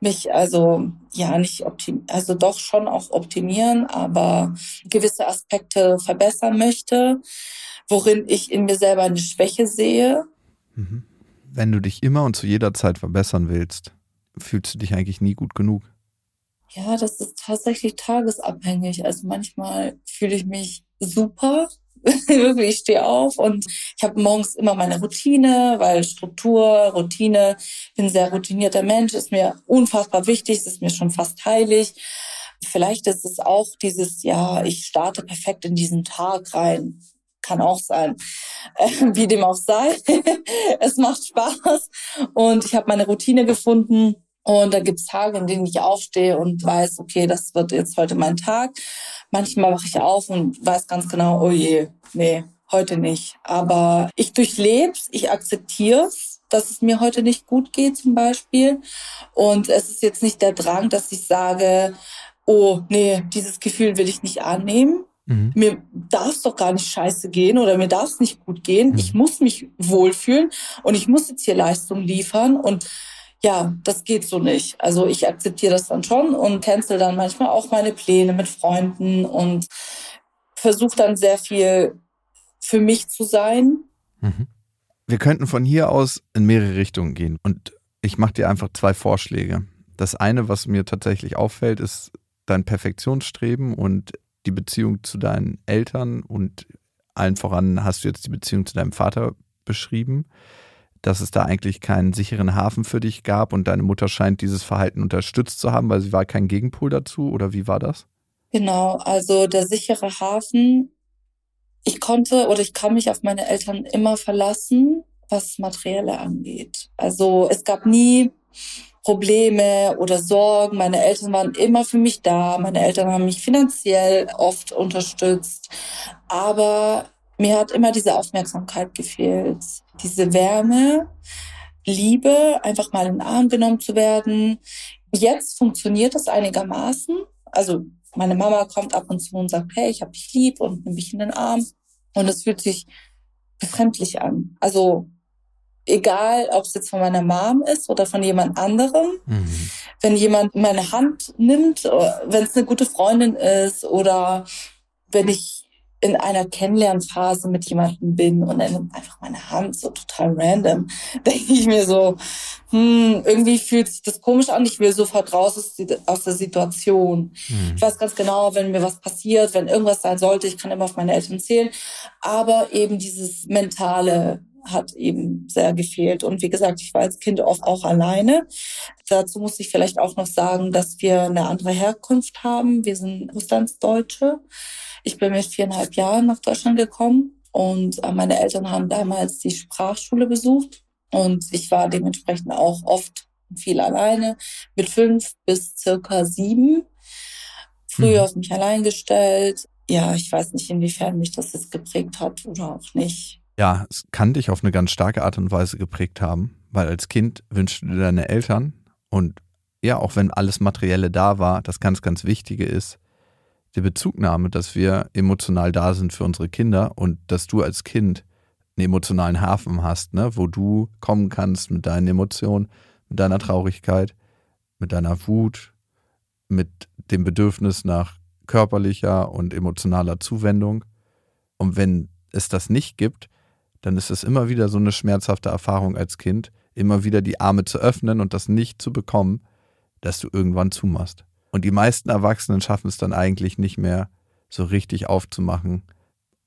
Speaker 3: mich also ja nicht optimieren, also doch schon auch optimieren, aber gewisse Aspekte verbessern möchte worin ich in mir selber eine Schwäche sehe.
Speaker 1: Mhm. Wenn du dich immer und zu jeder Zeit verbessern willst, fühlst du dich eigentlich nie gut genug?
Speaker 3: Ja, das ist tatsächlich tagesabhängig. Also manchmal fühle ich mich super. [laughs] Wirklich, ich stehe auf und ich habe morgens immer meine Routine, weil Struktur, Routine, bin sehr routinierter Mensch, ist mir unfassbar wichtig, ist mir schon fast heilig. Vielleicht ist es auch dieses, ja, ich starte perfekt in diesen Tag rein kann auch sein. [laughs] Wie dem auch sei. [laughs] es macht Spaß und ich habe meine Routine gefunden. Und da gibt's Tage, in denen ich aufstehe und weiß, okay, das wird jetzt heute mein Tag. Manchmal wache ich auf und weiß ganz genau, oh je, nee, heute nicht. Aber ich durchleb's, ich akzeptiere es, dass es mir heute nicht gut geht zum Beispiel. Und es ist jetzt nicht der Drang, dass ich sage, oh nee, dieses Gefühl will ich nicht annehmen, Mhm. Mir darf es doch gar nicht scheiße gehen oder mir darf es nicht gut gehen. Mhm. Ich muss mich wohlfühlen und ich muss jetzt hier Leistung liefern und ja, das geht so nicht. Also ich akzeptiere das dann schon und cancel dann manchmal auch meine Pläne mit Freunden und versuche dann sehr viel für mich zu sein.
Speaker 1: Mhm. Wir könnten von hier aus in mehrere Richtungen gehen und ich mache dir einfach zwei Vorschläge. Das eine, was mir tatsächlich auffällt, ist dein Perfektionsstreben und die Beziehung zu deinen Eltern und allen voran hast du jetzt die Beziehung zu deinem Vater beschrieben, dass es da eigentlich keinen sicheren Hafen für dich gab und deine Mutter scheint dieses Verhalten unterstützt zu haben, weil sie war kein Gegenpol dazu oder wie war das?
Speaker 3: Genau, also der sichere Hafen, ich konnte oder ich kann mich auf meine Eltern immer verlassen, was Materielle angeht. Also es gab nie Probleme oder Sorgen. Meine Eltern waren immer für mich da. Meine Eltern haben mich finanziell oft unterstützt. Aber mir hat immer diese Aufmerksamkeit gefehlt. Diese Wärme, Liebe, einfach mal in den Arm genommen zu werden. Jetzt funktioniert das einigermaßen. Also meine Mama kommt ab und zu und sagt, hey, ich hab dich lieb und nimm mich in den Arm. Und es fühlt sich befremdlich an. Also egal ob es jetzt von meiner Mom ist oder von jemand anderem. Mhm. Wenn jemand meine Hand nimmt, wenn es eine gute Freundin ist oder wenn ich in einer Kennenlernphase mit jemandem bin und er nimmt einfach meine Hand so total random, [laughs] denke ich mir so, hm, irgendwie fühlt sich das komisch an, ich will sofort raus aus, aus der Situation. Mhm. Ich weiß ganz genau, wenn mir was passiert, wenn irgendwas sein sollte, ich kann immer auf meine Eltern zählen, aber eben dieses mentale hat eben sehr gefehlt. Und wie gesagt, ich war als Kind oft auch alleine. Dazu muss ich vielleicht auch noch sagen, dass wir eine andere Herkunft haben. Wir sind Russlandsdeutsche. Ich bin mit viereinhalb Jahren nach Deutschland gekommen und äh, meine Eltern haben damals die Sprachschule besucht und ich war dementsprechend auch oft viel alleine mit fünf bis circa sieben. Früher mhm. auf mich allein gestellt. Ja, ich weiß nicht, inwiefern mich das jetzt geprägt hat oder auch nicht.
Speaker 1: Ja, es kann dich auf eine ganz starke Art und Weise geprägt haben, weil als Kind wünschst du dir deine Eltern und ja, auch wenn alles Materielle da war, das ganz, ganz Wichtige ist, die Bezugnahme, dass wir emotional da sind für unsere Kinder und dass du als Kind einen emotionalen Hafen hast, ne, wo du kommen kannst mit deinen Emotionen, mit deiner Traurigkeit, mit deiner Wut, mit dem Bedürfnis nach körperlicher und emotionaler Zuwendung. Und wenn es das nicht gibt, dann ist es immer wieder so eine schmerzhafte Erfahrung als Kind, immer wieder die Arme zu öffnen und das nicht zu bekommen, dass du irgendwann zumachst. Und die meisten Erwachsenen schaffen es dann eigentlich nicht mehr so richtig aufzumachen,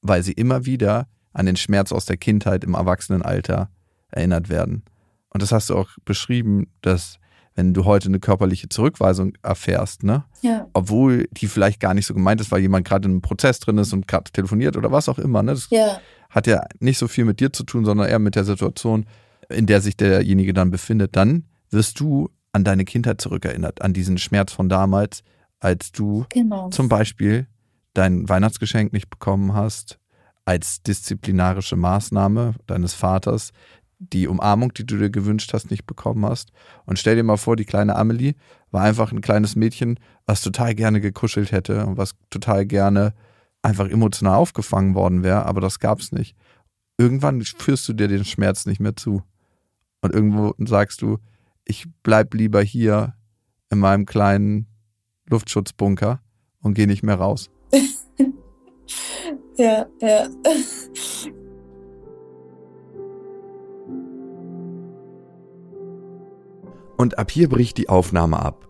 Speaker 1: weil sie immer wieder an den Schmerz aus der Kindheit im Erwachsenenalter erinnert werden. Und das hast du auch beschrieben, dass wenn du heute eine körperliche Zurückweisung erfährst, ne? Ja. Obwohl die vielleicht gar nicht so gemeint ist, weil jemand gerade in einem Prozess drin ist und gerade telefoniert oder was auch immer, ne? Das ja. hat ja nicht so viel mit dir zu tun, sondern eher mit der Situation, in der sich derjenige dann befindet. Dann wirst du an deine Kindheit zurückerinnert, an diesen Schmerz von damals, als du genau. zum Beispiel dein Weihnachtsgeschenk nicht bekommen hast, als disziplinarische Maßnahme deines Vaters die Umarmung, die du dir gewünscht hast, nicht bekommen hast. Und stell dir mal vor, die kleine Amelie war einfach ein kleines Mädchen, was total gerne gekuschelt hätte und was total gerne einfach emotional aufgefangen worden wäre, aber das gab es nicht. Irgendwann führst du dir den Schmerz nicht mehr zu. Und irgendwo sagst du, ich bleib lieber hier in meinem kleinen Luftschutzbunker und gehe nicht mehr raus. [laughs]
Speaker 3: ja, ja.
Speaker 1: Und ab hier bricht die Aufnahme ab.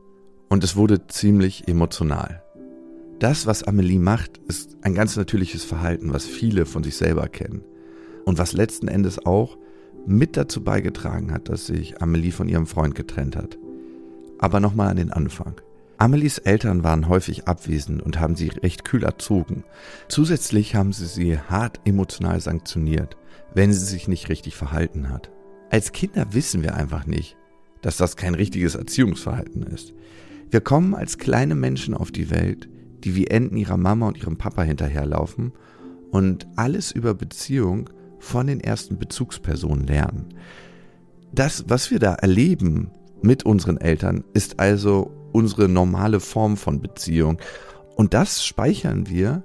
Speaker 1: Und es wurde ziemlich emotional. Das, was Amelie macht, ist ein ganz natürliches Verhalten, was viele von sich selber kennen. Und was letzten Endes auch mit dazu beigetragen hat, dass sich Amelie von ihrem Freund getrennt hat. Aber nochmal an den Anfang. Amelies Eltern waren häufig abwesend und haben sie recht kühl erzogen. Zusätzlich haben sie sie hart emotional sanktioniert, wenn sie sich nicht richtig verhalten hat. Als Kinder wissen wir einfach nicht, dass das kein richtiges Erziehungsverhalten ist. Wir kommen als kleine Menschen auf die Welt, die wie Enten ihrer Mama und ihrem Papa hinterherlaufen und alles über Beziehung von den ersten Bezugspersonen lernen. Das, was wir da erleben mit unseren Eltern, ist also unsere normale Form von Beziehung. Und das speichern wir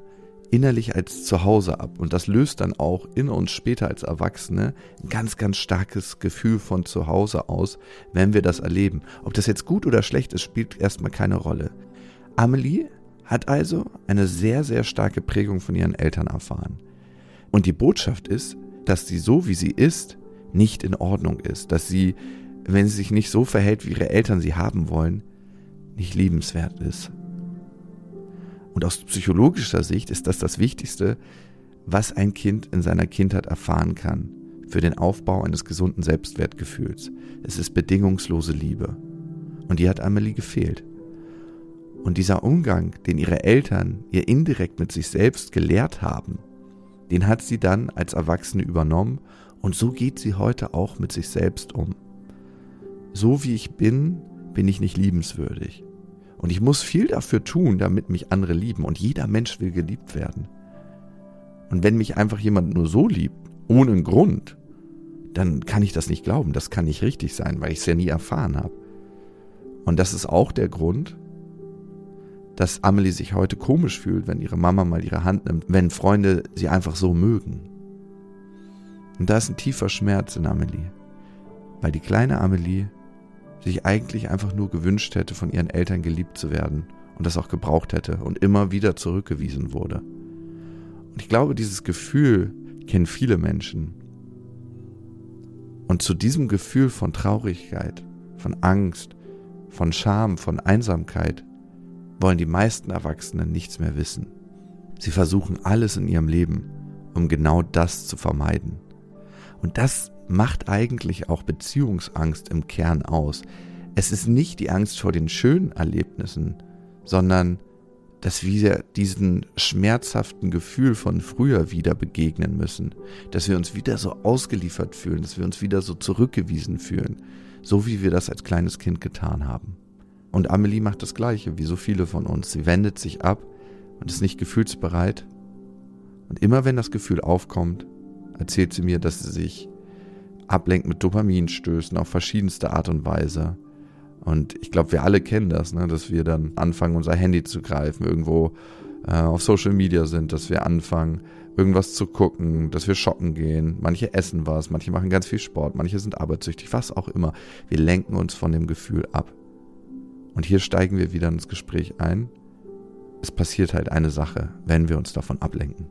Speaker 1: innerlich als Zuhause ab. Und das löst dann auch in uns später als Erwachsene ein ganz, ganz starkes Gefühl von Zuhause aus, wenn wir das erleben. Ob das jetzt gut oder schlecht ist, spielt erstmal keine Rolle. Amelie hat also eine sehr, sehr starke Prägung von ihren Eltern erfahren. Und die Botschaft ist, dass sie so, wie sie ist, nicht in Ordnung ist, dass sie, wenn sie sich nicht so verhält, wie ihre Eltern sie haben wollen, nicht liebenswert ist. Und aus psychologischer Sicht ist das das Wichtigste, was ein Kind in seiner Kindheit erfahren kann für den Aufbau eines gesunden Selbstwertgefühls. Es ist bedingungslose Liebe. Und die hat Amelie gefehlt. Und dieser Umgang, den ihre Eltern ihr indirekt mit sich selbst gelehrt haben, den hat sie dann als Erwachsene übernommen und so geht sie heute auch mit sich selbst um. So wie ich bin, bin ich nicht liebenswürdig. Und ich muss viel dafür tun, damit mich andere lieben. Und jeder Mensch will geliebt werden. Und wenn mich einfach jemand nur so liebt, ohne einen Grund, dann kann ich das nicht glauben. Das kann nicht richtig sein, weil ich es ja nie erfahren habe. Und das ist auch der Grund, dass Amelie sich heute komisch fühlt, wenn ihre Mama mal ihre Hand nimmt, wenn Freunde sie einfach so mögen. Und da ist ein tiefer Schmerz in Amelie. weil die kleine Amelie sich eigentlich einfach nur gewünscht hätte, von ihren Eltern geliebt zu werden und das auch gebraucht hätte und immer wieder zurückgewiesen wurde. Und ich glaube, dieses Gefühl kennen viele Menschen. Und zu diesem Gefühl von Traurigkeit, von Angst, von Scham, von Einsamkeit wollen die meisten Erwachsenen nichts mehr wissen. Sie versuchen alles in ihrem Leben, um genau das zu vermeiden. Und das macht eigentlich auch Beziehungsangst im Kern aus. Es ist nicht die Angst vor den schönen Erlebnissen, sondern dass wir diesen schmerzhaften Gefühl von früher wieder begegnen müssen, dass wir uns wieder so ausgeliefert fühlen, dass wir uns wieder so zurückgewiesen fühlen, so wie wir das als kleines Kind getan haben. Und Amelie macht das Gleiche, wie so viele von uns. Sie wendet sich ab und ist nicht gefühlsbereit. Und immer wenn das Gefühl aufkommt, erzählt sie mir, dass sie sich ablenkt mit Dopaminstößen auf verschiedenste Art und Weise. Und ich glaube, wir alle kennen das, ne? dass wir dann anfangen, unser Handy zu greifen, irgendwo äh, auf Social Media sind, dass wir anfangen, irgendwas zu gucken, dass wir shoppen gehen. Manche essen was, manche machen ganz viel Sport, manche sind arbeitssüchtig, was auch immer. Wir lenken uns von dem Gefühl ab. Und hier steigen wir wieder ins Gespräch ein. Es passiert halt eine Sache, wenn wir uns davon ablenken.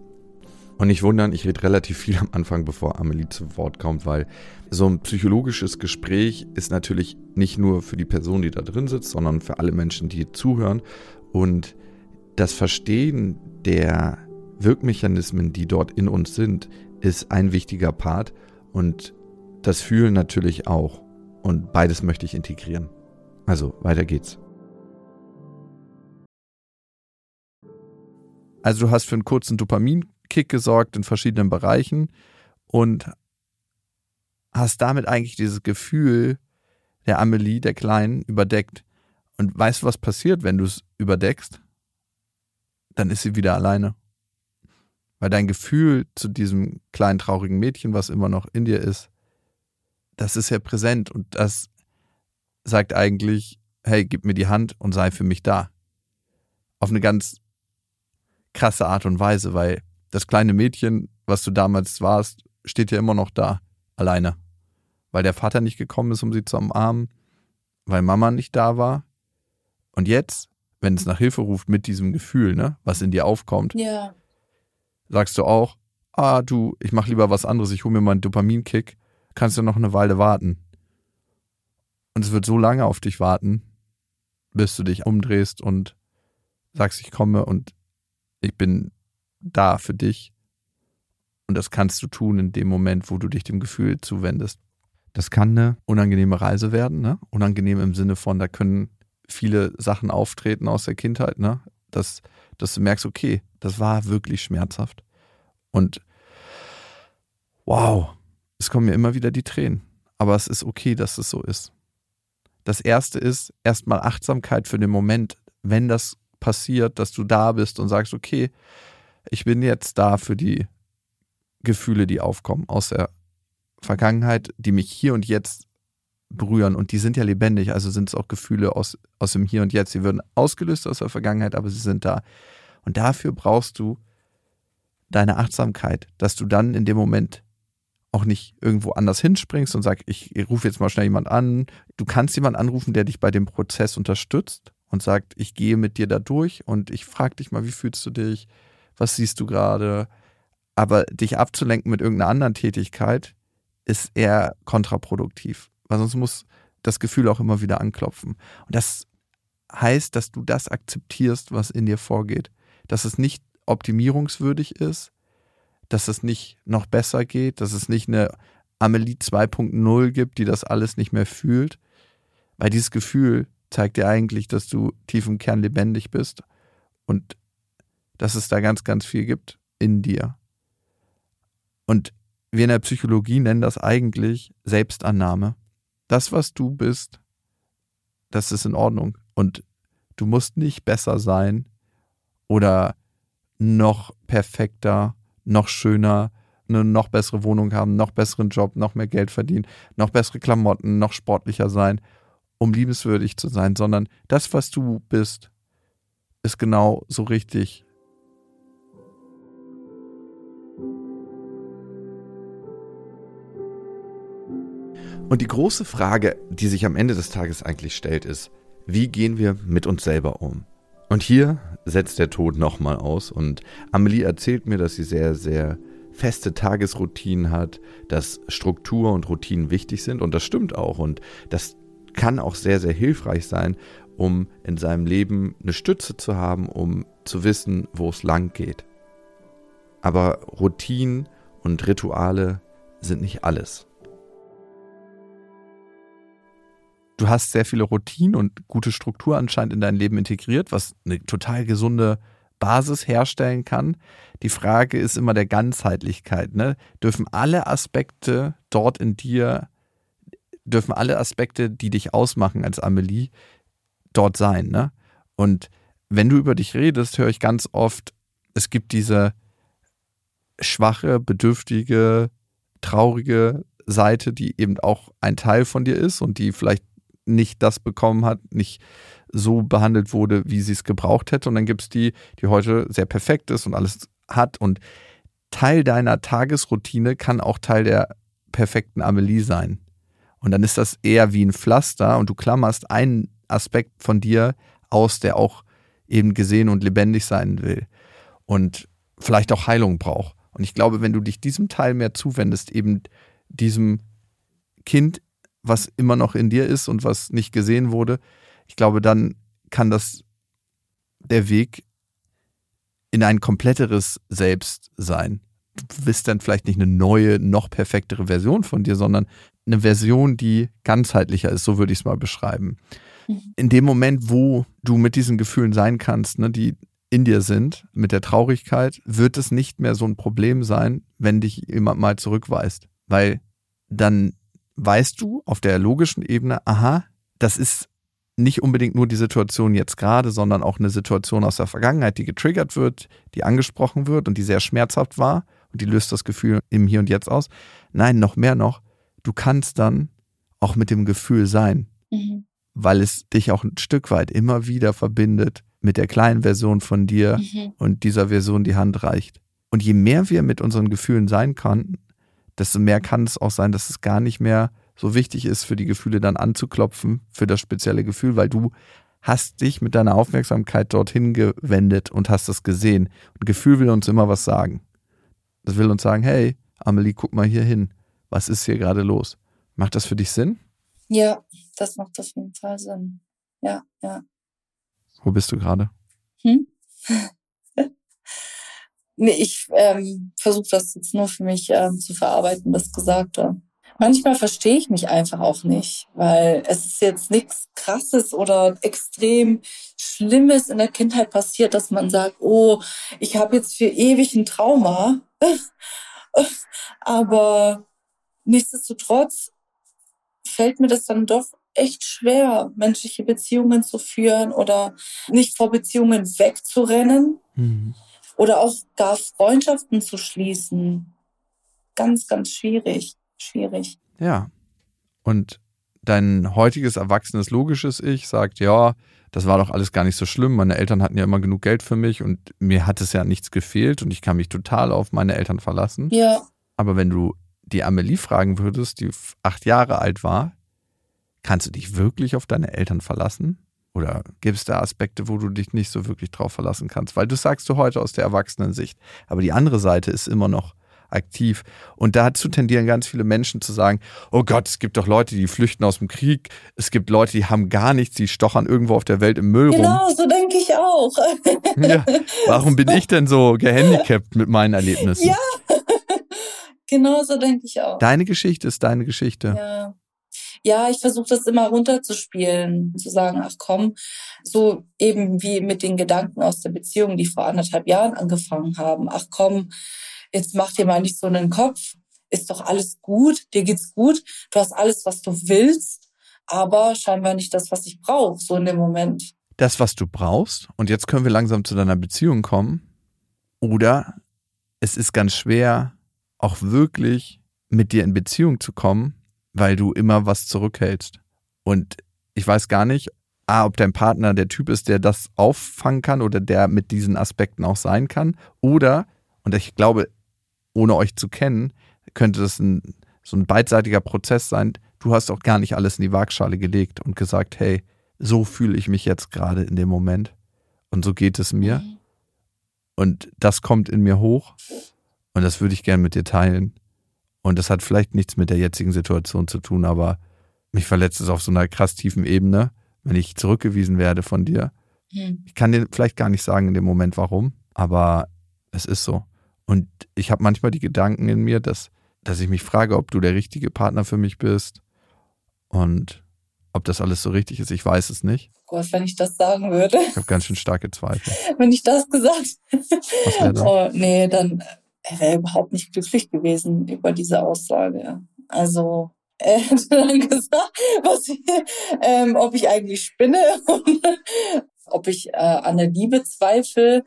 Speaker 1: Und nicht wundern, ich rede relativ viel am Anfang, bevor Amelie zu Wort kommt, weil so ein psychologisches Gespräch ist natürlich nicht nur für die Person, die da drin sitzt, sondern für alle Menschen, die zuhören. Und das Verstehen der Wirkmechanismen, die dort in uns sind, ist ein wichtiger Part und das Fühlen natürlich auch. Und beides möchte ich integrieren. Also, weiter geht's. Also du hast für einen kurzen Dopamin Kick gesorgt in verschiedenen Bereichen und hast damit eigentlich dieses Gefühl der Amelie, der Kleinen, überdeckt. Und weißt du, was passiert, wenn du es überdeckst? Dann ist sie wieder alleine. Weil dein Gefühl zu diesem kleinen traurigen Mädchen, was immer noch in dir ist, das ist ja präsent und das sagt eigentlich, hey, gib mir die Hand und sei für mich da. Auf eine ganz krasse Art und Weise, weil das kleine Mädchen, was du damals warst, steht ja immer noch da, alleine. Weil der Vater nicht gekommen ist, um sie zu umarmen, weil Mama nicht da war. Und jetzt, wenn es nach Hilfe ruft mit diesem Gefühl, ne, was in dir aufkommt,
Speaker 3: Ja.
Speaker 1: sagst du auch, ah du, ich mach lieber was anderes, ich hole mir mal einen Dopaminkick, kannst du noch eine Weile warten. Und es wird so lange auf dich warten, bis du dich umdrehst und sagst, ich komme und ich bin da für dich. Und das kannst du tun in dem Moment, wo du dich dem Gefühl zuwendest. Das kann eine unangenehme Reise werden, ne? Unangenehm im Sinne von, da können viele Sachen auftreten aus der Kindheit, ne? Dass, dass du merkst, okay, das war wirklich schmerzhaft. Und wow, es kommen mir immer wieder die Tränen. Aber es ist okay, dass es so ist. Das erste ist erstmal Achtsamkeit für den Moment, wenn das passiert, dass du da bist und sagst, okay, ich bin jetzt da für die Gefühle, die aufkommen aus der Vergangenheit, die mich hier und jetzt berühren. Und die sind ja lebendig, also sind es auch Gefühle aus, aus dem Hier und Jetzt. Sie würden ausgelöst aus der Vergangenheit, aber sie sind da. Und dafür brauchst du deine Achtsamkeit, dass du dann in dem Moment auch nicht irgendwo anders hinspringst und sagst, ich, rufe jetzt mal schnell jemand an. Du kannst jemanden anrufen, der dich bei dem Prozess unterstützt und sagt, ich gehe mit dir da durch und ich frage dich mal, wie fühlst du dich? Was siehst du gerade? Aber dich abzulenken mit irgendeiner anderen Tätigkeit ist eher kontraproduktiv, weil sonst muss das Gefühl auch immer wieder anklopfen. Und das heißt, dass du das akzeptierst, was in dir vorgeht, dass es nicht optimierungswürdig ist, dass es nicht noch besser geht, dass es nicht eine Amelie 2.0 gibt, die das alles nicht mehr fühlt, weil dieses Gefühl zeigt dir eigentlich, dass du tief im Kern lebendig bist und dass es da ganz, ganz viel gibt in dir. Und wir in der Psychologie nennen das eigentlich Selbstannahme. Das, was du bist, das ist in Ordnung. Und du musst nicht besser sein oder noch perfekter, noch schöner, eine noch bessere Wohnung haben, noch besseren Job, noch mehr Geld verdienen, noch bessere Klamotten, noch sportlicher sein, um liebenswürdig zu sein, sondern das, was du bist, ist genau so richtig. Und die große Frage, die sich am Ende des Tages eigentlich stellt, ist, wie gehen wir mit uns selber um? Und hier setzt der Tod nochmal aus und Amelie erzählt mir, dass sie sehr, sehr feste Tagesroutinen hat, dass Struktur und Routinen wichtig sind und das stimmt auch und das kann auch sehr, sehr hilfreich sein, um in seinem Leben eine Stütze zu haben, um zu wissen, wo es lang geht. Aber Routinen und Rituale sind nicht alles. Du hast sehr viele Routinen und gute Struktur anscheinend in dein Leben integriert, was eine total gesunde Basis herstellen kann. Die Frage ist immer der Ganzheitlichkeit. Ne? Dürfen alle Aspekte dort in dir, dürfen alle Aspekte, die dich ausmachen als Amelie, dort sein? Ne? Und wenn du über dich redest, höre ich ganz oft, es gibt diese schwache, bedürftige, traurige Seite, die eben auch ein Teil von dir ist und die vielleicht nicht das bekommen hat, nicht so behandelt wurde, wie sie es gebraucht hätte. Und dann gibt es die, die heute sehr perfekt ist und alles hat. Und Teil deiner Tagesroutine kann auch Teil der perfekten Amelie sein. Und dann ist das eher wie ein Pflaster und du klammerst einen Aspekt von dir aus, der auch eben gesehen und lebendig sein will und vielleicht auch Heilung braucht. Und ich glaube, wenn du dich diesem Teil mehr zuwendest, eben diesem Kind, was immer noch in dir ist und was nicht gesehen wurde, ich glaube, dann kann das der Weg in ein kompletteres Selbst sein. Du bist dann vielleicht nicht eine neue, noch perfektere Version von dir, sondern eine Version, die ganzheitlicher ist, so würde ich es mal beschreiben. Mhm. In dem Moment, wo du mit diesen Gefühlen sein kannst, ne, die in dir sind, mit der Traurigkeit, wird es nicht mehr so ein Problem sein, wenn dich jemand mal zurückweist. Weil dann weißt du auf der logischen Ebene, aha, das ist nicht unbedingt nur die Situation jetzt gerade, sondern auch eine Situation aus der Vergangenheit, die getriggert wird, die angesprochen wird und die sehr schmerzhaft war und die löst das Gefühl im Hier und Jetzt aus. Nein, noch mehr noch, du kannst dann auch mit dem Gefühl sein, mhm. weil es dich auch ein Stück weit immer wieder verbindet mit der kleinen Version von dir mhm. und dieser Version die Hand reicht. Und je mehr wir mit unseren Gefühlen sein können, desto mehr kann es auch sein, dass es gar nicht mehr so wichtig ist, für die Gefühle dann anzuklopfen, für das spezielle Gefühl, weil du hast dich mit deiner Aufmerksamkeit dorthin gewendet und hast das gesehen. Und Gefühl will uns immer was sagen. Das will uns sagen, hey, Amelie, guck mal hier hin. Was ist hier gerade los? Macht das für dich Sinn?
Speaker 3: Ja, das macht auf jeden Fall Sinn. Ja, ja.
Speaker 1: Wo bist du gerade?
Speaker 3: Hm? Nee, ich ähm, versuche das jetzt nur für mich ähm, zu verarbeiten, das Gesagte. Manchmal verstehe ich mich einfach auch nicht, weil es ist jetzt nichts Krasses oder extrem Schlimmes in der Kindheit passiert, dass man sagt, oh, ich habe jetzt für ewig ein Trauma. [laughs] Aber nichtsdestotrotz fällt mir das dann doch echt schwer, menschliche Beziehungen zu führen oder nicht vor Beziehungen wegzurennen mhm. Oder auch gar Freundschaften zu schließen. Ganz, ganz schwierig schwierig.
Speaker 1: Ja. Und dein heutiges erwachsenes logisches Ich sagt, ja, das war doch alles gar nicht so schlimm. Meine Eltern hatten ja immer genug Geld für mich und mir hat es ja nichts gefehlt und ich kann mich total auf meine Eltern verlassen.
Speaker 3: Ja.
Speaker 1: Aber wenn du die Amelie fragen würdest, die acht Jahre alt war, kannst du dich wirklich auf deine Eltern verlassen? Oder gibt es da Aspekte, wo du dich nicht so wirklich drauf verlassen kannst? Weil du sagst du heute aus der Erwachsenensicht. Aber die andere Seite ist immer noch, aktiv. Und dazu tendieren ganz viele Menschen zu sagen, oh Gott, es gibt doch Leute, die flüchten aus dem Krieg. Es gibt Leute, die haben gar nichts, die stochern irgendwo auf der Welt im Müll
Speaker 3: genau,
Speaker 1: rum.
Speaker 3: Genau, so denke ich auch.
Speaker 1: ja, warum bin ich denn so gehandicapt mit meinen Erlebnissen?
Speaker 3: Ja, [laughs] genau so denke ich auch.
Speaker 1: Deine Geschichte ist deine Geschichte.
Speaker 3: Ja. Ja, ich versuche das immer runterzuspielen, zu sagen, ach komm, so eben wie mit den Gedanken aus der Beziehung, die vor anderthalb Jahren angefangen haben. Ach komm, jetzt mach dir mal nicht so einen Kopf, ist doch alles gut, dir geht's gut, du hast alles, was du willst, aber scheinbar nicht das, was ich brauche, so in dem Moment.
Speaker 1: Das, was du brauchst, und jetzt können wir langsam zu deiner Beziehung kommen, oder es ist ganz schwer, auch wirklich mit dir in Beziehung zu kommen, weil du immer was zurückhältst. Und ich weiß gar nicht, A, ob dein Partner der Typ ist, der das auffangen kann oder der mit diesen Aspekten auch sein kann. Oder, und ich glaube, ohne euch zu kennen, könnte das ein, so ein beidseitiger Prozess sein. du hast auch gar nicht alles in die Waagschale gelegt und gesagt, hey, so fühle ich mich jetzt gerade in dem Moment und so geht es mir. Mhm. Und das kommt in mir hoch und das würde ich gern mit dir teilen. Und das hat vielleicht nichts mit der jetzigen Situation zu tun, aber mich verletzt es auf so einer krass tiefen Ebene, wenn ich zurückgewiesen werde von dir. Mhm. Ich kann dir vielleicht gar nicht sagen in dem Moment warum, aber es ist so. Und ich habe manchmal die Gedanken in mir, dass, dass ich mich frage, ob du der richtige Partner für mich bist und ob das alles so richtig ist. Ich weiß es nicht.
Speaker 3: Gott, wenn ich das sagen würde.
Speaker 1: Ich habe ganz schön starke Zweifel. [laughs]
Speaker 3: wenn ich das gesagt dann? Oh, nee, dann wäre er überhaupt nicht glücklich gewesen über diese Aussage. Also er hätte dann [laughs] gesagt, was ich, ähm, ob ich eigentlich spinne [laughs] und ob ich äh, an der Liebe zweifle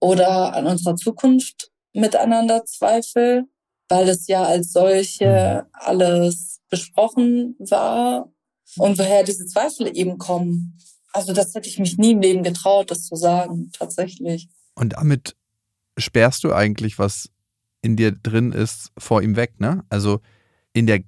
Speaker 3: oder an unserer Zukunft miteinander zweifle, weil es ja als solche alles besprochen war und woher diese Zweifel eben kommen. Also das hätte ich mich nie im Leben getraut, das zu sagen, tatsächlich.
Speaker 1: Und damit sperrst du eigentlich, was in dir drin ist, vor ihm weg, ne? Also in der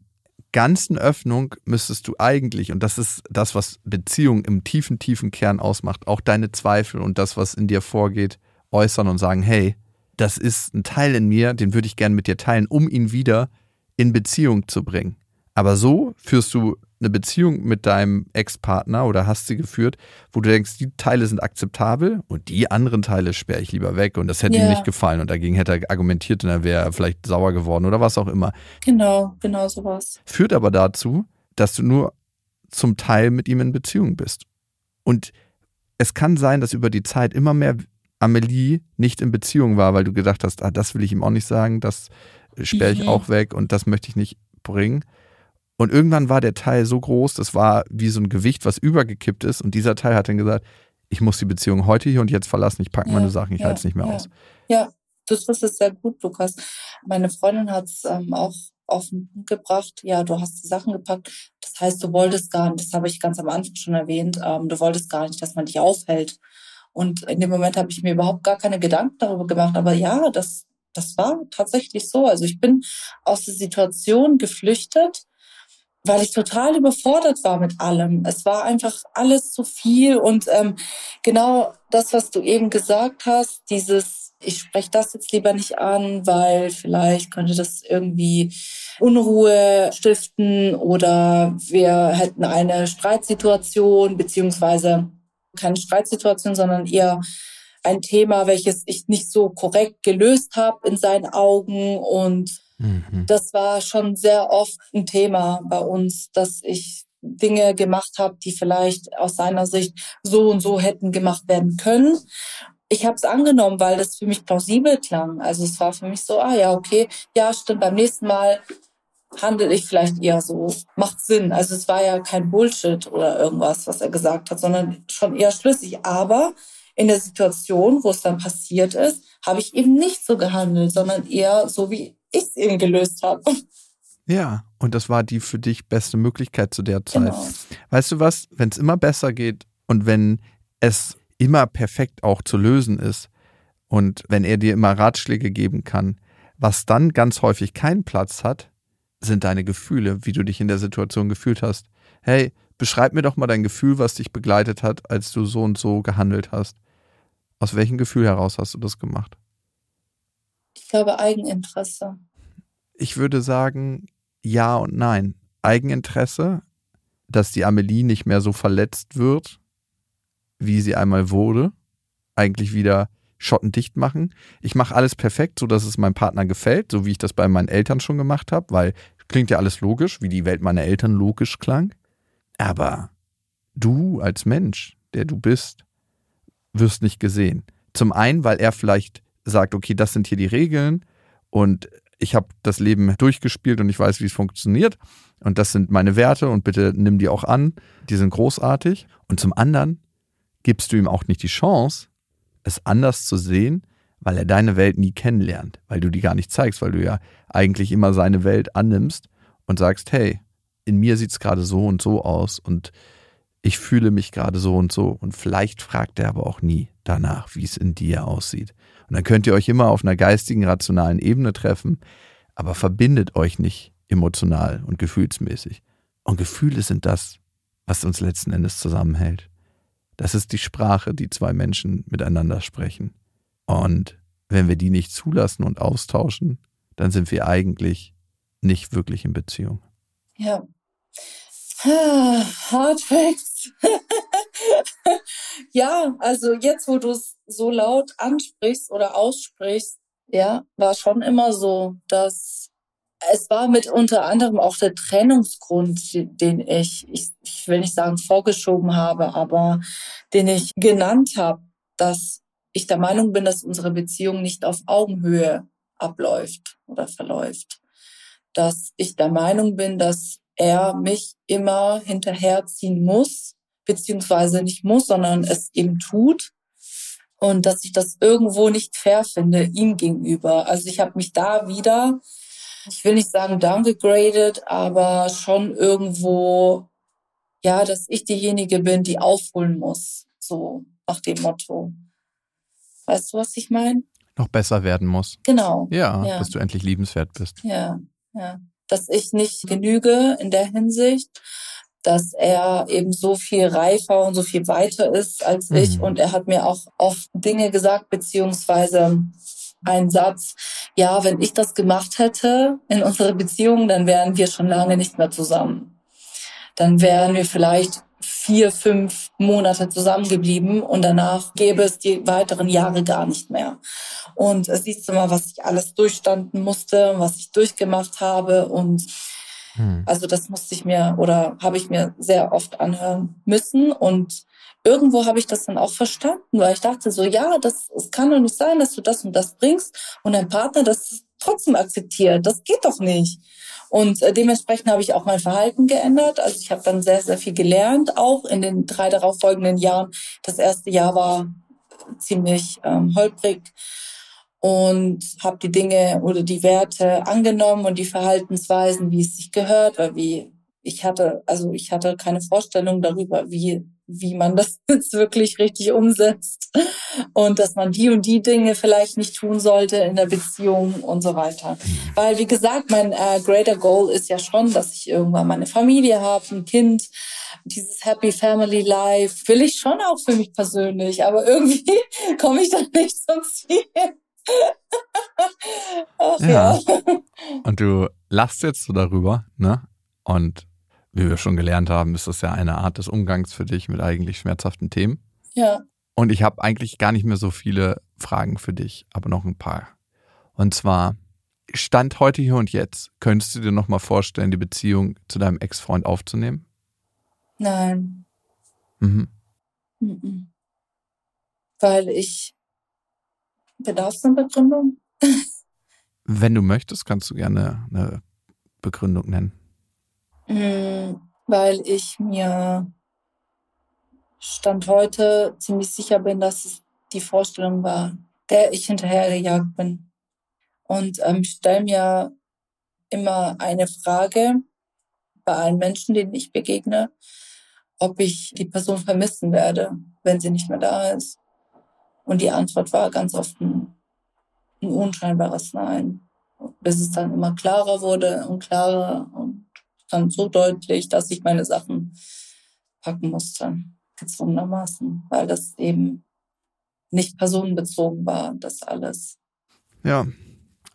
Speaker 1: ganzen Öffnung müsstest du eigentlich, und das ist das, was Beziehung im tiefen, tiefen Kern ausmacht, auch deine Zweifel und das, was in dir vorgeht, äußern und sagen, hey, das ist ein Teil in mir, den würde ich gerne mit dir teilen, um ihn wieder in Beziehung zu bringen. Aber so führst du eine Beziehung mit deinem Ex-Partner oder hast sie geführt, wo du denkst, die Teile sind akzeptabel und die anderen Teile sperre ich lieber weg und das hätte yeah. ihm nicht gefallen und dagegen hätte er argumentiert und er wäre vielleicht sauer geworden oder was auch immer.
Speaker 3: Genau, genau sowas.
Speaker 1: Führt aber dazu, dass du nur zum Teil mit ihm in Beziehung bist. Und es kann sein, dass über die Zeit immer mehr Amelie nicht in Beziehung war, weil du gedacht hast, ah, das will ich ihm auch nicht sagen, das sperre ich mhm. auch weg und das möchte ich nicht bringen. Und irgendwann war der Teil so groß, das war wie so ein Gewicht, was übergekippt ist. Und dieser Teil hat dann gesagt, ich muss die Beziehung heute hier und jetzt verlassen, ich packe ja, meine Sachen, ich ja, halte es nicht mehr
Speaker 3: ja.
Speaker 1: aus.
Speaker 3: Ja, das ist sehr gut, Lukas. Meine Freundin hat es ähm, auch auf den Punkt gebracht, ja, du hast die Sachen gepackt. Das heißt, du wolltest gar nicht, das habe ich ganz am Anfang schon erwähnt, ähm, du wolltest gar nicht, dass man dich aufhält. Und in dem Moment habe ich mir überhaupt gar keine Gedanken darüber gemacht. Aber ja, das, das war tatsächlich so. Also ich bin aus der Situation geflüchtet, weil ich total überfordert war mit allem. Es war einfach alles zu viel und ähm, genau das, was du eben gesagt hast, dieses, ich spreche das jetzt lieber nicht an, weil vielleicht könnte das irgendwie Unruhe stiften oder wir hätten eine Streitsituation beziehungsweise keine Streitsituation, sondern eher ein Thema, welches ich nicht so korrekt gelöst habe in seinen Augen und Mhm. Das war schon sehr oft ein Thema bei uns, dass ich Dinge gemacht habe, die vielleicht aus seiner Sicht so und so hätten gemacht werden können. Ich habe es angenommen, weil das für mich plausibel klang. Also es war für mich so, ah ja, okay, ja, stimmt, beim nächsten Mal handle ich vielleicht eher so. Macht Sinn. Also es war ja kein Bullshit oder irgendwas, was er gesagt hat, sondern schon eher schlüssig. Aber in der Situation, wo es dann passiert ist, habe ich eben nicht so gehandelt, sondern eher so, wie ich es eben gelöst habe.
Speaker 1: Ja, und das war die für dich beste Möglichkeit zu der Zeit. Genau. Weißt du was, wenn es immer besser geht und wenn es immer perfekt auch zu lösen ist und wenn er dir immer Ratschläge geben kann, was dann ganz häufig keinen Platz hat, sind deine Gefühle, wie du dich in der Situation gefühlt hast. Hey, beschreib mir doch mal dein Gefühl, was dich begleitet hat, als du so und so gehandelt hast. Aus welchem Gefühl heraus hast du das gemacht?
Speaker 3: Ich glaube Eigeninteresse.
Speaker 1: Ich würde sagen, ja und nein. Eigeninteresse, dass die Amelie nicht mehr so verletzt wird, wie sie einmal wurde. Eigentlich wieder schottendicht machen. Ich mache alles perfekt, so dass es meinem Partner gefällt, so wie ich das bei meinen Eltern schon gemacht habe, weil klingt ja alles logisch, wie die Welt meiner Eltern logisch klang. Aber du als Mensch, der du bist, wirst nicht gesehen. Zum einen, weil er vielleicht sagt, okay, das sind hier die Regeln und ich habe das Leben durchgespielt und ich weiß, wie es funktioniert und das sind meine Werte und bitte nimm die auch an, die sind großartig. Und zum anderen gibst du ihm auch nicht die Chance, es anders zu sehen, weil er deine Welt nie kennenlernt, weil du die gar nicht zeigst, weil du ja eigentlich immer seine Welt annimmst und sagst, hey, in mir sieht es gerade so und so aus und ich fühle mich gerade so und so. Und vielleicht fragt er aber auch nie danach, wie es in dir aussieht. Und dann könnt ihr euch immer auf einer geistigen, rationalen Ebene treffen, aber verbindet euch nicht emotional und gefühlsmäßig. Und Gefühle sind das, was uns letzten Endes zusammenhält. Das ist die Sprache, die zwei Menschen miteinander sprechen. Und wenn wir die nicht zulassen und austauschen, dann sind wir eigentlich nicht wirklich in Beziehung.
Speaker 3: Ja. Hard Facts. [laughs] ja, also jetzt, wo du es so laut ansprichst oder aussprichst, ja, war schon immer so, dass es war mit unter anderem auch der Trennungsgrund, den ich, ich, ich will nicht sagen vorgeschoben habe, aber den ich genannt habe, dass ich der Meinung bin, dass unsere Beziehung nicht auf Augenhöhe abläuft oder verläuft. Dass ich der Meinung bin, dass er mich immer hinterherziehen muss, beziehungsweise nicht muss, sondern es eben tut. Und dass ich das irgendwo nicht fair finde ihm gegenüber. Also ich habe mich da wieder, ich will nicht sagen downgegradet, aber schon irgendwo, ja, dass ich diejenige bin, die aufholen muss. So nach dem Motto. Weißt du, was ich meine?
Speaker 1: Noch besser werden muss.
Speaker 3: Genau.
Speaker 1: Ja, ja, dass du endlich liebenswert bist.
Speaker 3: Ja, ja dass ich nicht genüge in der Hinsicht, dass er eben so viel reifer und so viel weiter ist als mhm. ich. Und er hat mir auch oft Dinge gesagt, beziehungsweise ein Satz, ja, wenn ich das gemacht hätte in unserer Beziehung, dann wären wir schon lange nicht mehr zusammen. Dann wären wir vielleicht vier, fünf Monate zusammengeblieben und danach gäbe es die weiteren Jahre gar nicht mehr. Und äh, siehst du mal, was ich alles durchstanden musste, was ich durchgemacht habe und hm. also das musste ich mir oder habe ich mir sehr oft anhören müssen und irgendwo habe ich das dann auch verstanden, weil ich dachte so, ja, das, es kann doch nicht sein, dass du das und das bringst und dein Partner das trotzdem akzeptiert. Das geht doch nicht. Und äh, dementsprechend habe ich auch mein Verhalten geändert. Also ich habe dann sehr, sehr viel gelernt, auch in den drei darauffolgenden Jahren. Das erste Jahr war ziemlich ähm, holprig und habe die Dinge oder die Werte angenommen und die Verhaltensweisen, wie es sich gehört, weil wie ich hatte, also ich hatte keine Vorstellung darüber, wie wie man das [laughs] jetzt wirklich richtig umsetzt und dass man die und die Dinge vielleicht nicht tun sollte in der Beziehung und so weiter. Weil, wie gesagt, mein äh, greater Goal ist ja schon, dass ich irgendwann meine Familie habe, ein Kind, dieses Happy Family Life will ich schon auch für mich persönlich, aber irgendwie [laughs] komme ich dann nicht zum Ziel. [laughs]
Speaker 1: Ach, ja. ja. Und du lachst jetzt so darüber, ne? Und wie wir schon gelernt haben, ist das ja eine Art des Umgangs für dich mit eigentlich schmerzhaften Themen.
Speaker 3: Ja.
Speaker 1: Und ich habe eigentlich gar nicht mehr so viele Fragen für dich, aber noch ein paar. Und zwar, Stand heute hier und jetzt, könntest du dir noch mal vorstellen, die Beziehung zu deinem Ex-Freund aufzunehmen?
Speaker 3: Nein. Mhm. Mhm. Weil ich bedarf es eine Begründung. [laughs]
Speaker 1: Wenn du möchtest, kannst du gerne eine Begründung nennen.
Speaker 3: Hm, weil ich mir Stand heute ziemlich sicher bin, dass es die Vorstellung war, der ich hinterhergejagt bin. Und ähm, stelle mir immer eine Frage bei allen Menschen, denen ich begegne, ob ich die Person vermissen werde, wenn sie nicht mehr da ist. Und die Antwort war ganz oft ein, ein unscheinbares Nein, bis es dann immer klarer wurde und klarer und dann so deutlich, dass ich meine Sachen packen musste, gezwungenermaßen, weil das eben nicht personenbezogen war, das alles.
Speaker 1: Ja,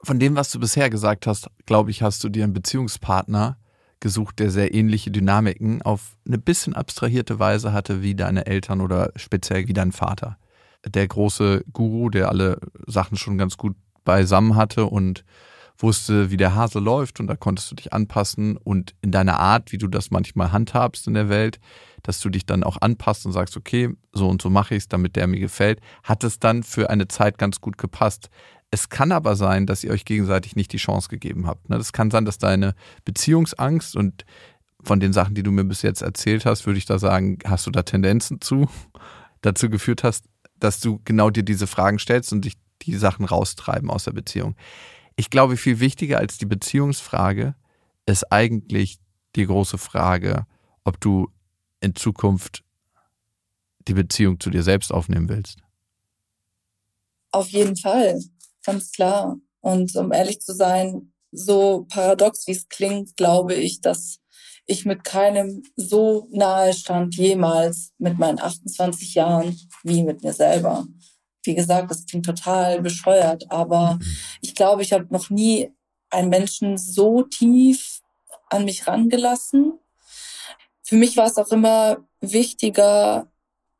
Speaker 1: von dem, was du bisher gesagt hast, glaube ich, hast du dir einen Beziehungspartner gesucht, der sehr ähnliche Dynamiken auf eine bisschen abstrahierte Weise hatte wie deine Eltern oder speziell wie dein Vater. Der große Guru, der alle Sachen schon ganz gut beisammen hatte und wusste, wie der Hase läuft und da konntest du dich anpassen und in deiner Art, wie du das manchmal handhabst in der Welt, dass du dich dann auch anpasst und sagst, okay, so und so mache ich es, damit der mir gefällt, hat es dann für eine Zeit ganz gut gepasst. Es kann aber sein, dass ihr euch gegenseitig nicht die Chance gegeben habt. Ne? Das kann sein, dass deine Beziehungsangst und von den Sachen, die du mir bis jetzt erzählt hast, würde ich da sagen, hast du da Tendenzen zu, [laughs] dazu geführt hast, dass du genau dir diese Fragen stellst und dich die Sachen raustreiben aus der Beziehung. Ich glaube, viel wichtiger als die Beziehungsfrage ist eigentlich die große Frage, ob du in Zukunft die Beziehung zu dir selbst aufnehmen willst.
Speaker 3: Auf jeden Fall, ganz klar. Und um ehrlich zu sein, so paradox wie es klingt, glaube ich, dass ich mit keinem so nahe stand jemals mit meinen 28 Jahren wie mit mir selber. Wie gesagt, das klingt total bescheuert, aber mhm. ich glaube, ich habe noch nie einen Menschen so tief an mich rangelassen. Für mich war es auch immer wichtiger,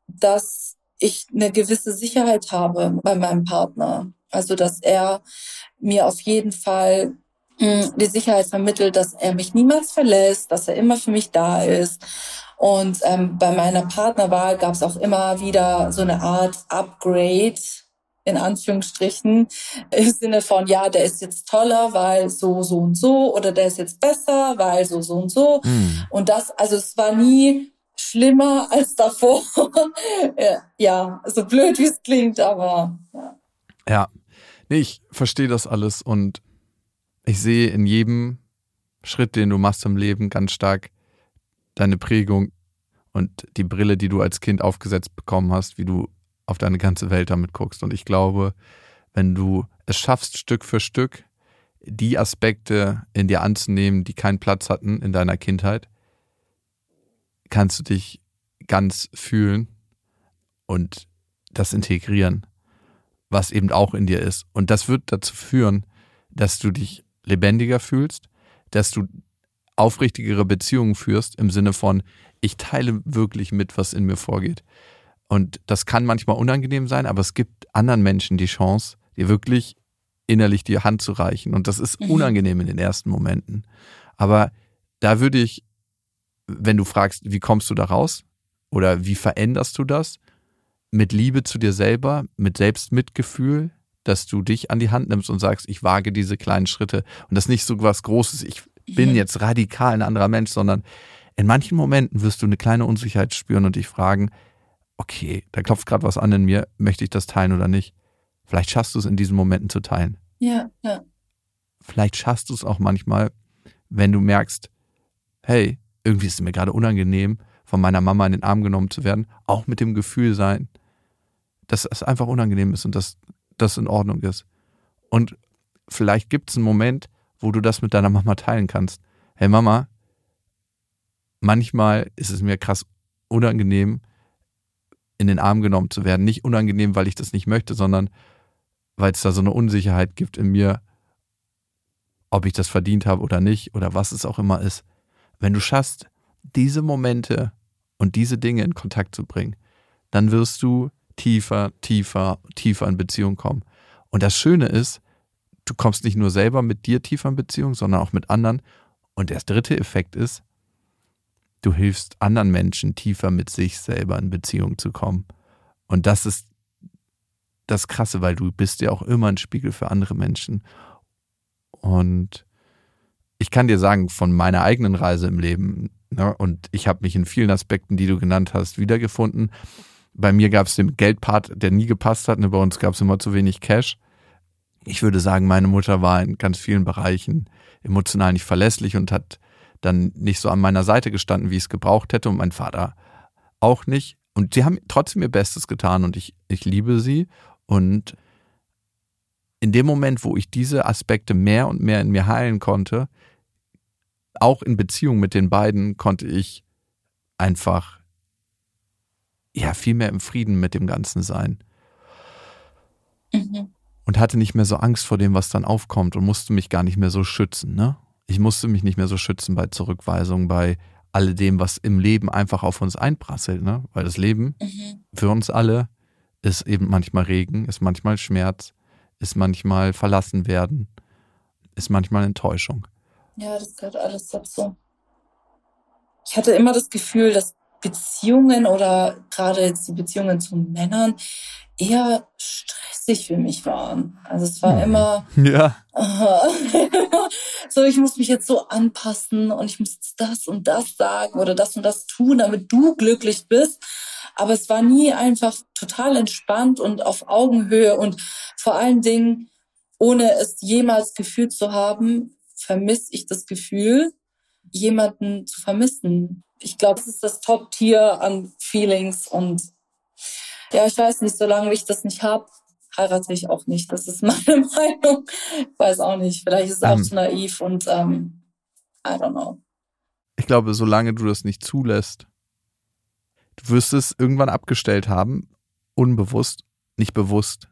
Speaker 3: dass ich eine gewisse Sicherheit habe bei meinem Partner. Also, dass er mir auf jeden Fall hm, die Sicherheit vermittelt, dass er mich niemals verlässt, dass er immer für mich da ist. Und ähm, bei meiner Partnerwahl gab es auch immer wieder so eine Art Upgrade in Anführungsstrichen [laughs] im Sinne von ja, der ist jetzt toller, weil so so und so oder der ist jetzt besser, weil so so und so. Mhm. Und das, also es war nie schlimmer [laughs] als davor. [laughs] ja, so blöd wie es klingt, aber ja.
Speaker 1: Ja, nee, ich verstehe das alles und ich sehe in jedem Schritt, den du machst im Leben, ganz stark deine Prägung und die Brille, die du als Kind aufgesetzt bekommen hast, wie du auf deine ganze Welt damit guckst. Und ich glaube, wenn du es schaffst, Stück für Stück die Aspekte in dir anzunehmen, die keinen Platz hatten in deiner Kindheit, kannst du dich ganz fühlen und das integrieren, was eben auch in dir ist. Und das wird dazu führen, dass du dich lebendiger fühlst, dass du aufrichtigere Beziehungen führst im Sinne von, ich teile wirklich mit, was in mir vorgeht. Und das kann manchmal unangenehm sein, aber es gibt anderen Menschen die Chance, dir wirklich innerlich die Hand zu reichen. Und das ist mhm. unangenehm in den ersten Momenten. Aber da würde ich, wenn du fragst, wie kommst du da raus oder wie veränderst du das, mit Liebe zu dir selber, mit Selbstmitgefühl, dass du dich an die Hand nimmst und sagst, ich wage diese kleinen Schritte. Und das ist nicht so was Großes, ich bin jetzt radikal ein anderer Mensch, sondern in manchen Momenten wirst du eine kleine Unsicherheit spüren und dich fragen, okay, da klopft gerade was an in mir, möchte ich das teilen oder nicht? Vielleicht schaffst du es in diesen Momenten zu teilen.
Speaker 3: Ja, ja.
Speaker 1: Vielleicht schaffst du es auch manchmal, wenn du merkst, hey, irgendwie ist es mir gerade unangenehm, von meiner Mama in den Arm genommen zu werden, auch mit dem Gefühl sein, dass es einfach unangenehm ist und dass das in Ordnung ist. Und vielleicht gibt es einen Moment, wo du das mit deiner Mama teilen kannst. Hey Mama, manchmal ist es mir krass unangenehm, in den Arm genommen zu werden. Nicht unangenehm, weil ich das nicht möchte, sondern weil es da so eine Unsicherheit gibt in mir, ob ich das verdient habe oder nicht oder was es auch immer ist. Wenn du schaffst, diese Momente und diese Dinge in Kontakt zu bringen, dann wirst du tiefer, tiefer, tiefer in Beziehung kommen. Und das Schöne ist, du kommst nicht nur selber mit dir tiefer in Beziehung, sondern auch mit anderen. Und der dritte Effekt ist, du hilfst anderen Menschen tiefer mit sich selber in Beziehung zu kommen. Und das ist das Krasse, weil du bist ja auch immer ein Spiegel für andere Menschen. Und ich kann dir sagen, von meiner eigenen Reise im Leben, ne, und ich habe mich in vielen Aspekten, die du genannt hast, wiedergefunden. Bei mir gab es den Geldpart, der nie gepasst hat. Ne, bei uns gab es immer zu wenig Cash. Ich würde sagen, meine Mutter war in ganz vielen Bereichen emotional nicht verlässlich und hat dann nicht so an meiner Seite gestanden, wie ich es gebraucht hätte und mein Vater auch nicht. Und sie haben trotzdem ihr Bestes getan und ich, ich liebe sie. Und in dem Moment, wo ich diese Aspekte mehr und mehr in mir heilen konnte, auch in Beziehung mit den beiden, konnte ich einfach ja viel mehr im Frieden mit dem Ganzen sein. Mhm. Und hatte nicht mehr so Angst vor dem, was dann aufkommt und musste mich gar nicht mehr so schützen, ne? ich musste mich nicht mehr so schützen bei Zurückweisung, bei alledem, was im Leben einfach auf uns einprasselt, ne? Weil das Leben mhm. für uns alle ist eben manchmal Regen, ist manchmal Schmerz, ist manchmal verlassen werden, ist manchmal Enttäuschung.
Speaker 3: Ja, das gehört alles dazu. Ich hatte immer das Gefühl, dass Beziehungen oder gerade jetzt die Beziehungen zu Männern eher stressig für mich waren. Also es war mhm. immer
Speaker 1: ja. [laughs]
Speaker 3: so, ich muss mich jetzt so anpassen und ich muss das und das sagen oder das und das tun, damit du glücklich bist. Aber es war nie einfach total entspannt und auf Augenhöhe und vor allen Dingen, ohne es jemals gefühlt zu haben, vermisse ich das Gefühl, jemanden zu vermissen. Ich glaube, das ist das Top-Tier an Feelings und ja, ich weiß nicht, solange ich das nicht habe, heirate ich auch nicht. Das ist [laughs] meine Meinung. Ich weiß auch nicht. Vielleicht ist es auch ähm. zu naiv und ähm, I don't know.
Speaker 1: ich glaube, solange du das nicht zulässt, du wirst es irgendwann abgestellt haben, unbewusst, nicht bewusst.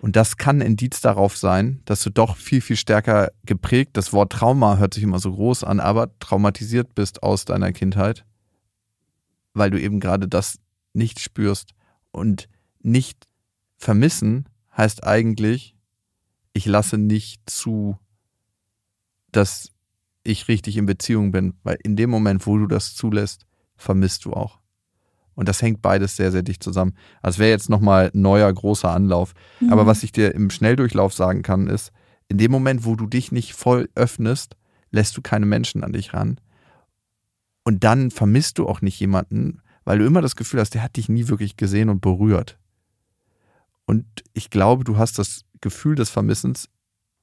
Speaker 1: Und das kann ein Indiz darauf sein, dass du doch viel, viel stärker geprägt, das Wort Trauma hört sich immer so groß an, aber traumatisiert bist aus deiner Kindheit, weil du eben gerade das nicht spürst. Und nicht vermissen heißt eigentlich, ich lasse nicht zu, dass ich richtig in Beziehung bin, weil in dem Moment, wo du das zulässt, vermisst du auch. Und das hängt beides sehr, sehr dicht zusammen. Also wäre jetzt nochmal neuer, großer Anlauf. Mhm. Aber was ich dir im Schnelldurchlauf sagen kann, ist, in dem Moment, wo du dich nicht voll öffnest, lässt du keine Menschen an dich ran. Und dann vermisst du auch nicht jemanden, weil du immer das Gefühl hast, der hat dich nie wirklich gesehen und berührt. Und ich glaube, du hast das Gefühl des Vermissens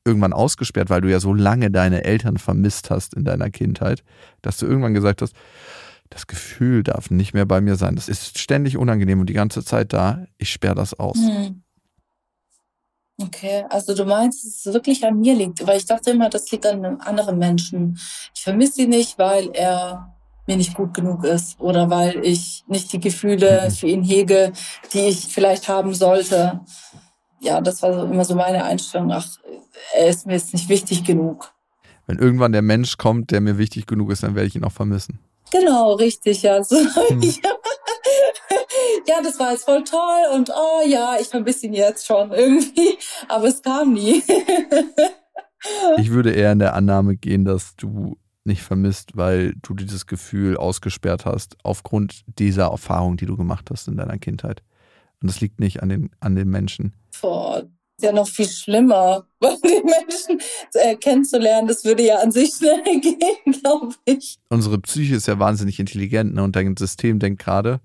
Speaker 1: irgendwann ausgesperrt, weil du ja so lange deine Eltern vermisst hast in deiner Kindheit, dass du irgendwann gesagt hast, das Gefühl darf nicht mehr bei mir sein. Das ist ständig unangenehm und die ganze Zeit da. Ich sperre das aus. Hm.
Speaker 3: Okay, also du meinst, dass es wirklich an mir liegt, weil ich dachte immer, das liegt an einem anderen Menschen. Ich vermisse ihn nicht, weil er mir nicht gut genug ist oder weil ich nicht die Gefühle mhm. für ihn hege, die ich vielleicht haben sollte. Ja, das war immer so meine Einstellung. Ach, er ist mir jetzt nicht wichtig genug.
Speaker 1: Wenn irgendwann der Mensch kommt, der mir wichtig genug ist, dann werde ich ihn auch vermissen.
Speaker 3: Genau, richtig, ja. So [laughs] hm. ja, das war jetzt voll toll und oh ja, ich vermisse ihn jetzt schon irgendwie, aber es kam nie. [laughs]
Speaker 1: ich würde eher in der Annahme gehen, dass du nicht vermisst, weil du dieses Gefühl ausgesperrt hast aufgrund dieser Erfahrung, die du gemacht hast in deiner Kindheit. Und das liegt nicht an den, an den Menschen.
Speaker 3: Boah, ja noch viel schlimmer, [laughs] weil die Menschen äh, kennenzulernen, das würde ja an sich schnell [laughs] gehen, glaube ich.
Speaker 1: Unsere Psyche ist ja wahnsinnig intelligent ne? und dein System denkt gerade,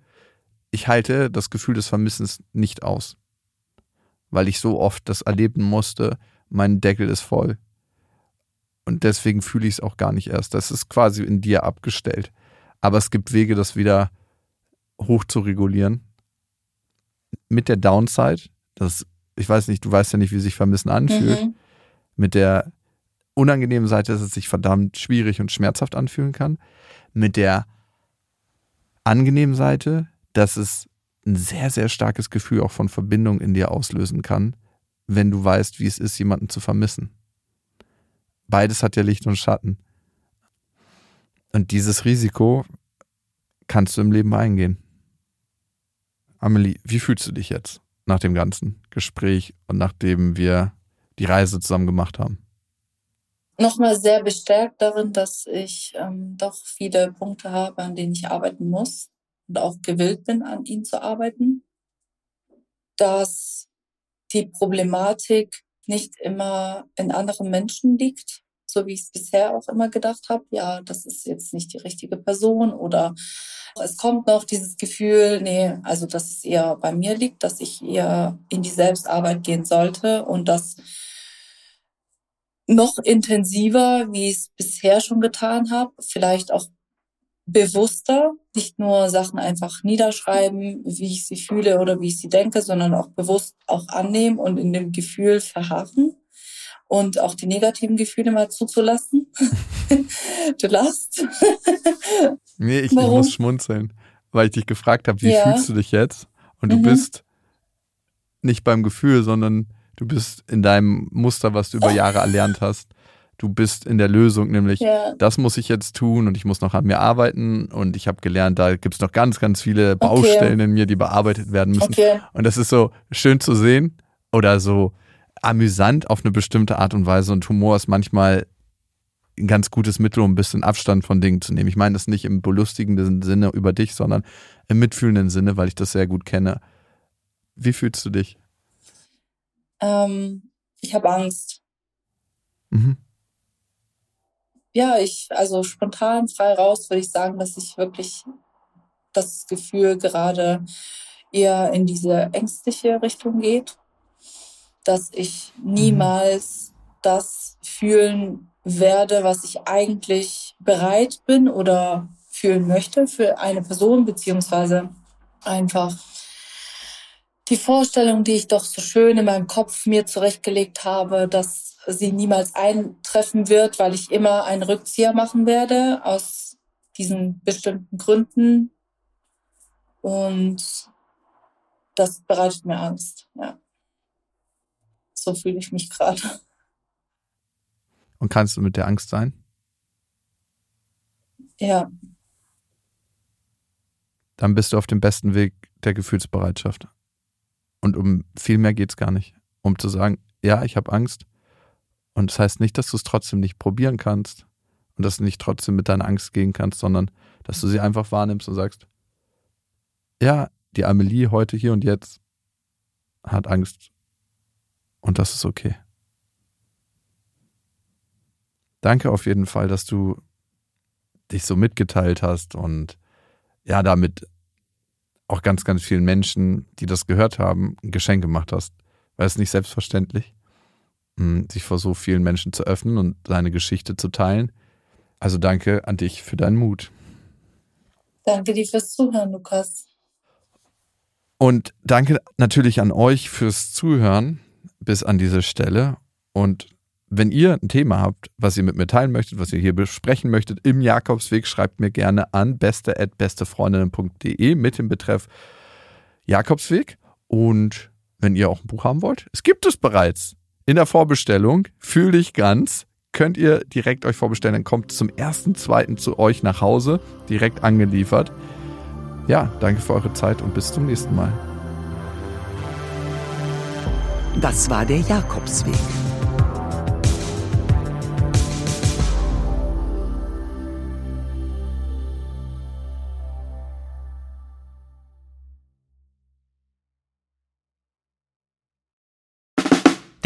Speaker 1: ich halte das Gefühl des Vermissens nicht aus, weil ich so oft das erleben musste, mein Deckel ist voll. Und deswegen fühle ich es auch gar nicht erst. Das ist quasi in dir abgestellt. Aber es gibt Wege, das wieder hoch zu regulieren. Mit der Downside, das ich weiß nicht, du weißt ja nicht, wie sich Vermissen anfühlt. Mhm. Mit der unangenehmen Seite, dass es sich verdammt schwierig und schmerzhaft anfühlen kann. Mit der angenehmen Seite, dass es ein sehr, sehr starkes Gefühl auch von Verbindung in dir auslösen kann, wenn du weißt, wie es ist, jemanden zu vermissen. Beides hat ja Licht und Schatten. Und dieses Risiko kannst du im Leben eingehen. Amelie, wie fühlst du dich jetzt? nach dem ganzen Gespräch und nachdem wir die Reise zusammen gemacht haben?
Speaker 3: Nochmal sehr bestärkt darin, dass ich ähm, doch viele Punkte habe, an denen ich arbeiten muss und auch gewillt bin, an ihnen zu arbeiten. Dass die Problematik nicht immer in anderen Menschen liegt, so wie ich es bisher auch immer gedacht habe. Ja, das ist jetzt nicht die richtige Person oder es kommt noch dieses Gefühl, nee, also dass es eher bei mir liegt, dass ich eher in die Selbstarbeit gehen sollte und das noch intensiver, wie ich es bisher schon getan habe, vielleicht auch bewusster, nicht nur Sachen einfach niederschreiben, wie ich sie fühle oder wie ich sie denke, sondern auch bewusst auch annehmen und in dem Gefühl verharren und auch die negativen Gefühle mal zuzulassen. [laughs] du lachst. [laughs]
Speaker 1: nee, ich, ich, muss schmunzeln, weil ich dich gefragt habe, wie ja. fühlst du dich jetzt? Und du mhm. bist nicht beim Gefühl, sondern du bist in deinem Muster, was du über [laughs] Jahre erlernt hast. Du bist in der Lösung, nämlich ja. das muss ich jetzt tun und ich muss noch an mir arbeiten und ich habe gelernt, da gibt es noch ganz, ganz viele Baustellen okay. in mir, die bearbeitet werden müssen. Okay. Und das ist so schön zu sehen oder so amüsant auf eine bestimmte Art und Weise und Humor ist manchmal ein ganz gutes Mittel, um ein bisschen Abstand von Dingen zu nehmen. Ich meine das nicht im belustigenden Sinne über dich, sondern im mitfühlenden Sinne, weil ich das sehr gut kenne. Wie fühlst du dich?
Speaker 3: Ähm, ich habe Angst. Mhm. Ja, ich, also spontan frei raus würde ich sagen, dass ich wirklich das Gefühl gerade eher in diese ängstliche Richtung geht dass ich niemals das fühlen werde, was ich eigentlich bereit bin oder fühlen möchte für eine Person, beziehungsweise einfach die Vorstellung, die ich doch so schön in meinem Kopf mir zurechtgelegt habe, dass sie niemals eintreffen wird, weil ich immer einen Rückzieher machen werde aus diesen bestimmten Gründen. Und das bereitet mir Angst, ja. So fühle ich mich gerade.
Speaker 1: Und kannst du mit der Angst sein?
Speaker 3: Ja.
Speaker 1: Dann bist du auf dem besten Weg der Gefühlsbereitschaft. Und um viel mehr geht es gar nicht. Um zu sagen, ja, ich habe Angst. Und das heißt nicht, dass du es trotzdem nicht probieren kannst und dass du nicht trotzdem mit deiner Angst gehen kannst, sondern dass du sie einfach wahrnimmst und sagst, ja, die Amelie heute hier und jetzt hat Angst und das ist okay. Danke auf jeden Fall, dass du dich so mitgeteilt hast und ja, damit auch ganz, ganz vielen Menschen, die das gehört haben, ein Geschenk gemacht hast. Weil es nicht selbstverständlich, sich vor so vielen Menschen zu öffnen und seine Geschichte zu teilen. Also danke an dich für deinen Mut.
Speaker 3: Danke dir fürs Zuhören, Lukas.
Speaker 1: Und danke natürlich an euch fürs Zuhören bis an diese Stelle. Und wenn ihr ein Thema habt, was ihr mit mir teilen möchtet, was ihr hier besprechen möchtet im Jakobsweg, schreibt mir gerne an beste@bestefreundinnen.de mit dem Betreff Jakobsweg. Und wenn ihr auch ein Buch haben wollt, es gibt es bereits in der Vorbestellung. Fühl dich ganz. Könnt ihr direkt euch vorbestellen, dann kommt zum ersten, zweiten zu euch nach Hause, direkt angeliefert. Ja, danke für eure Zeit und bis zum nächsten Mal.
Speaker 2: Das war der Jakobsweg.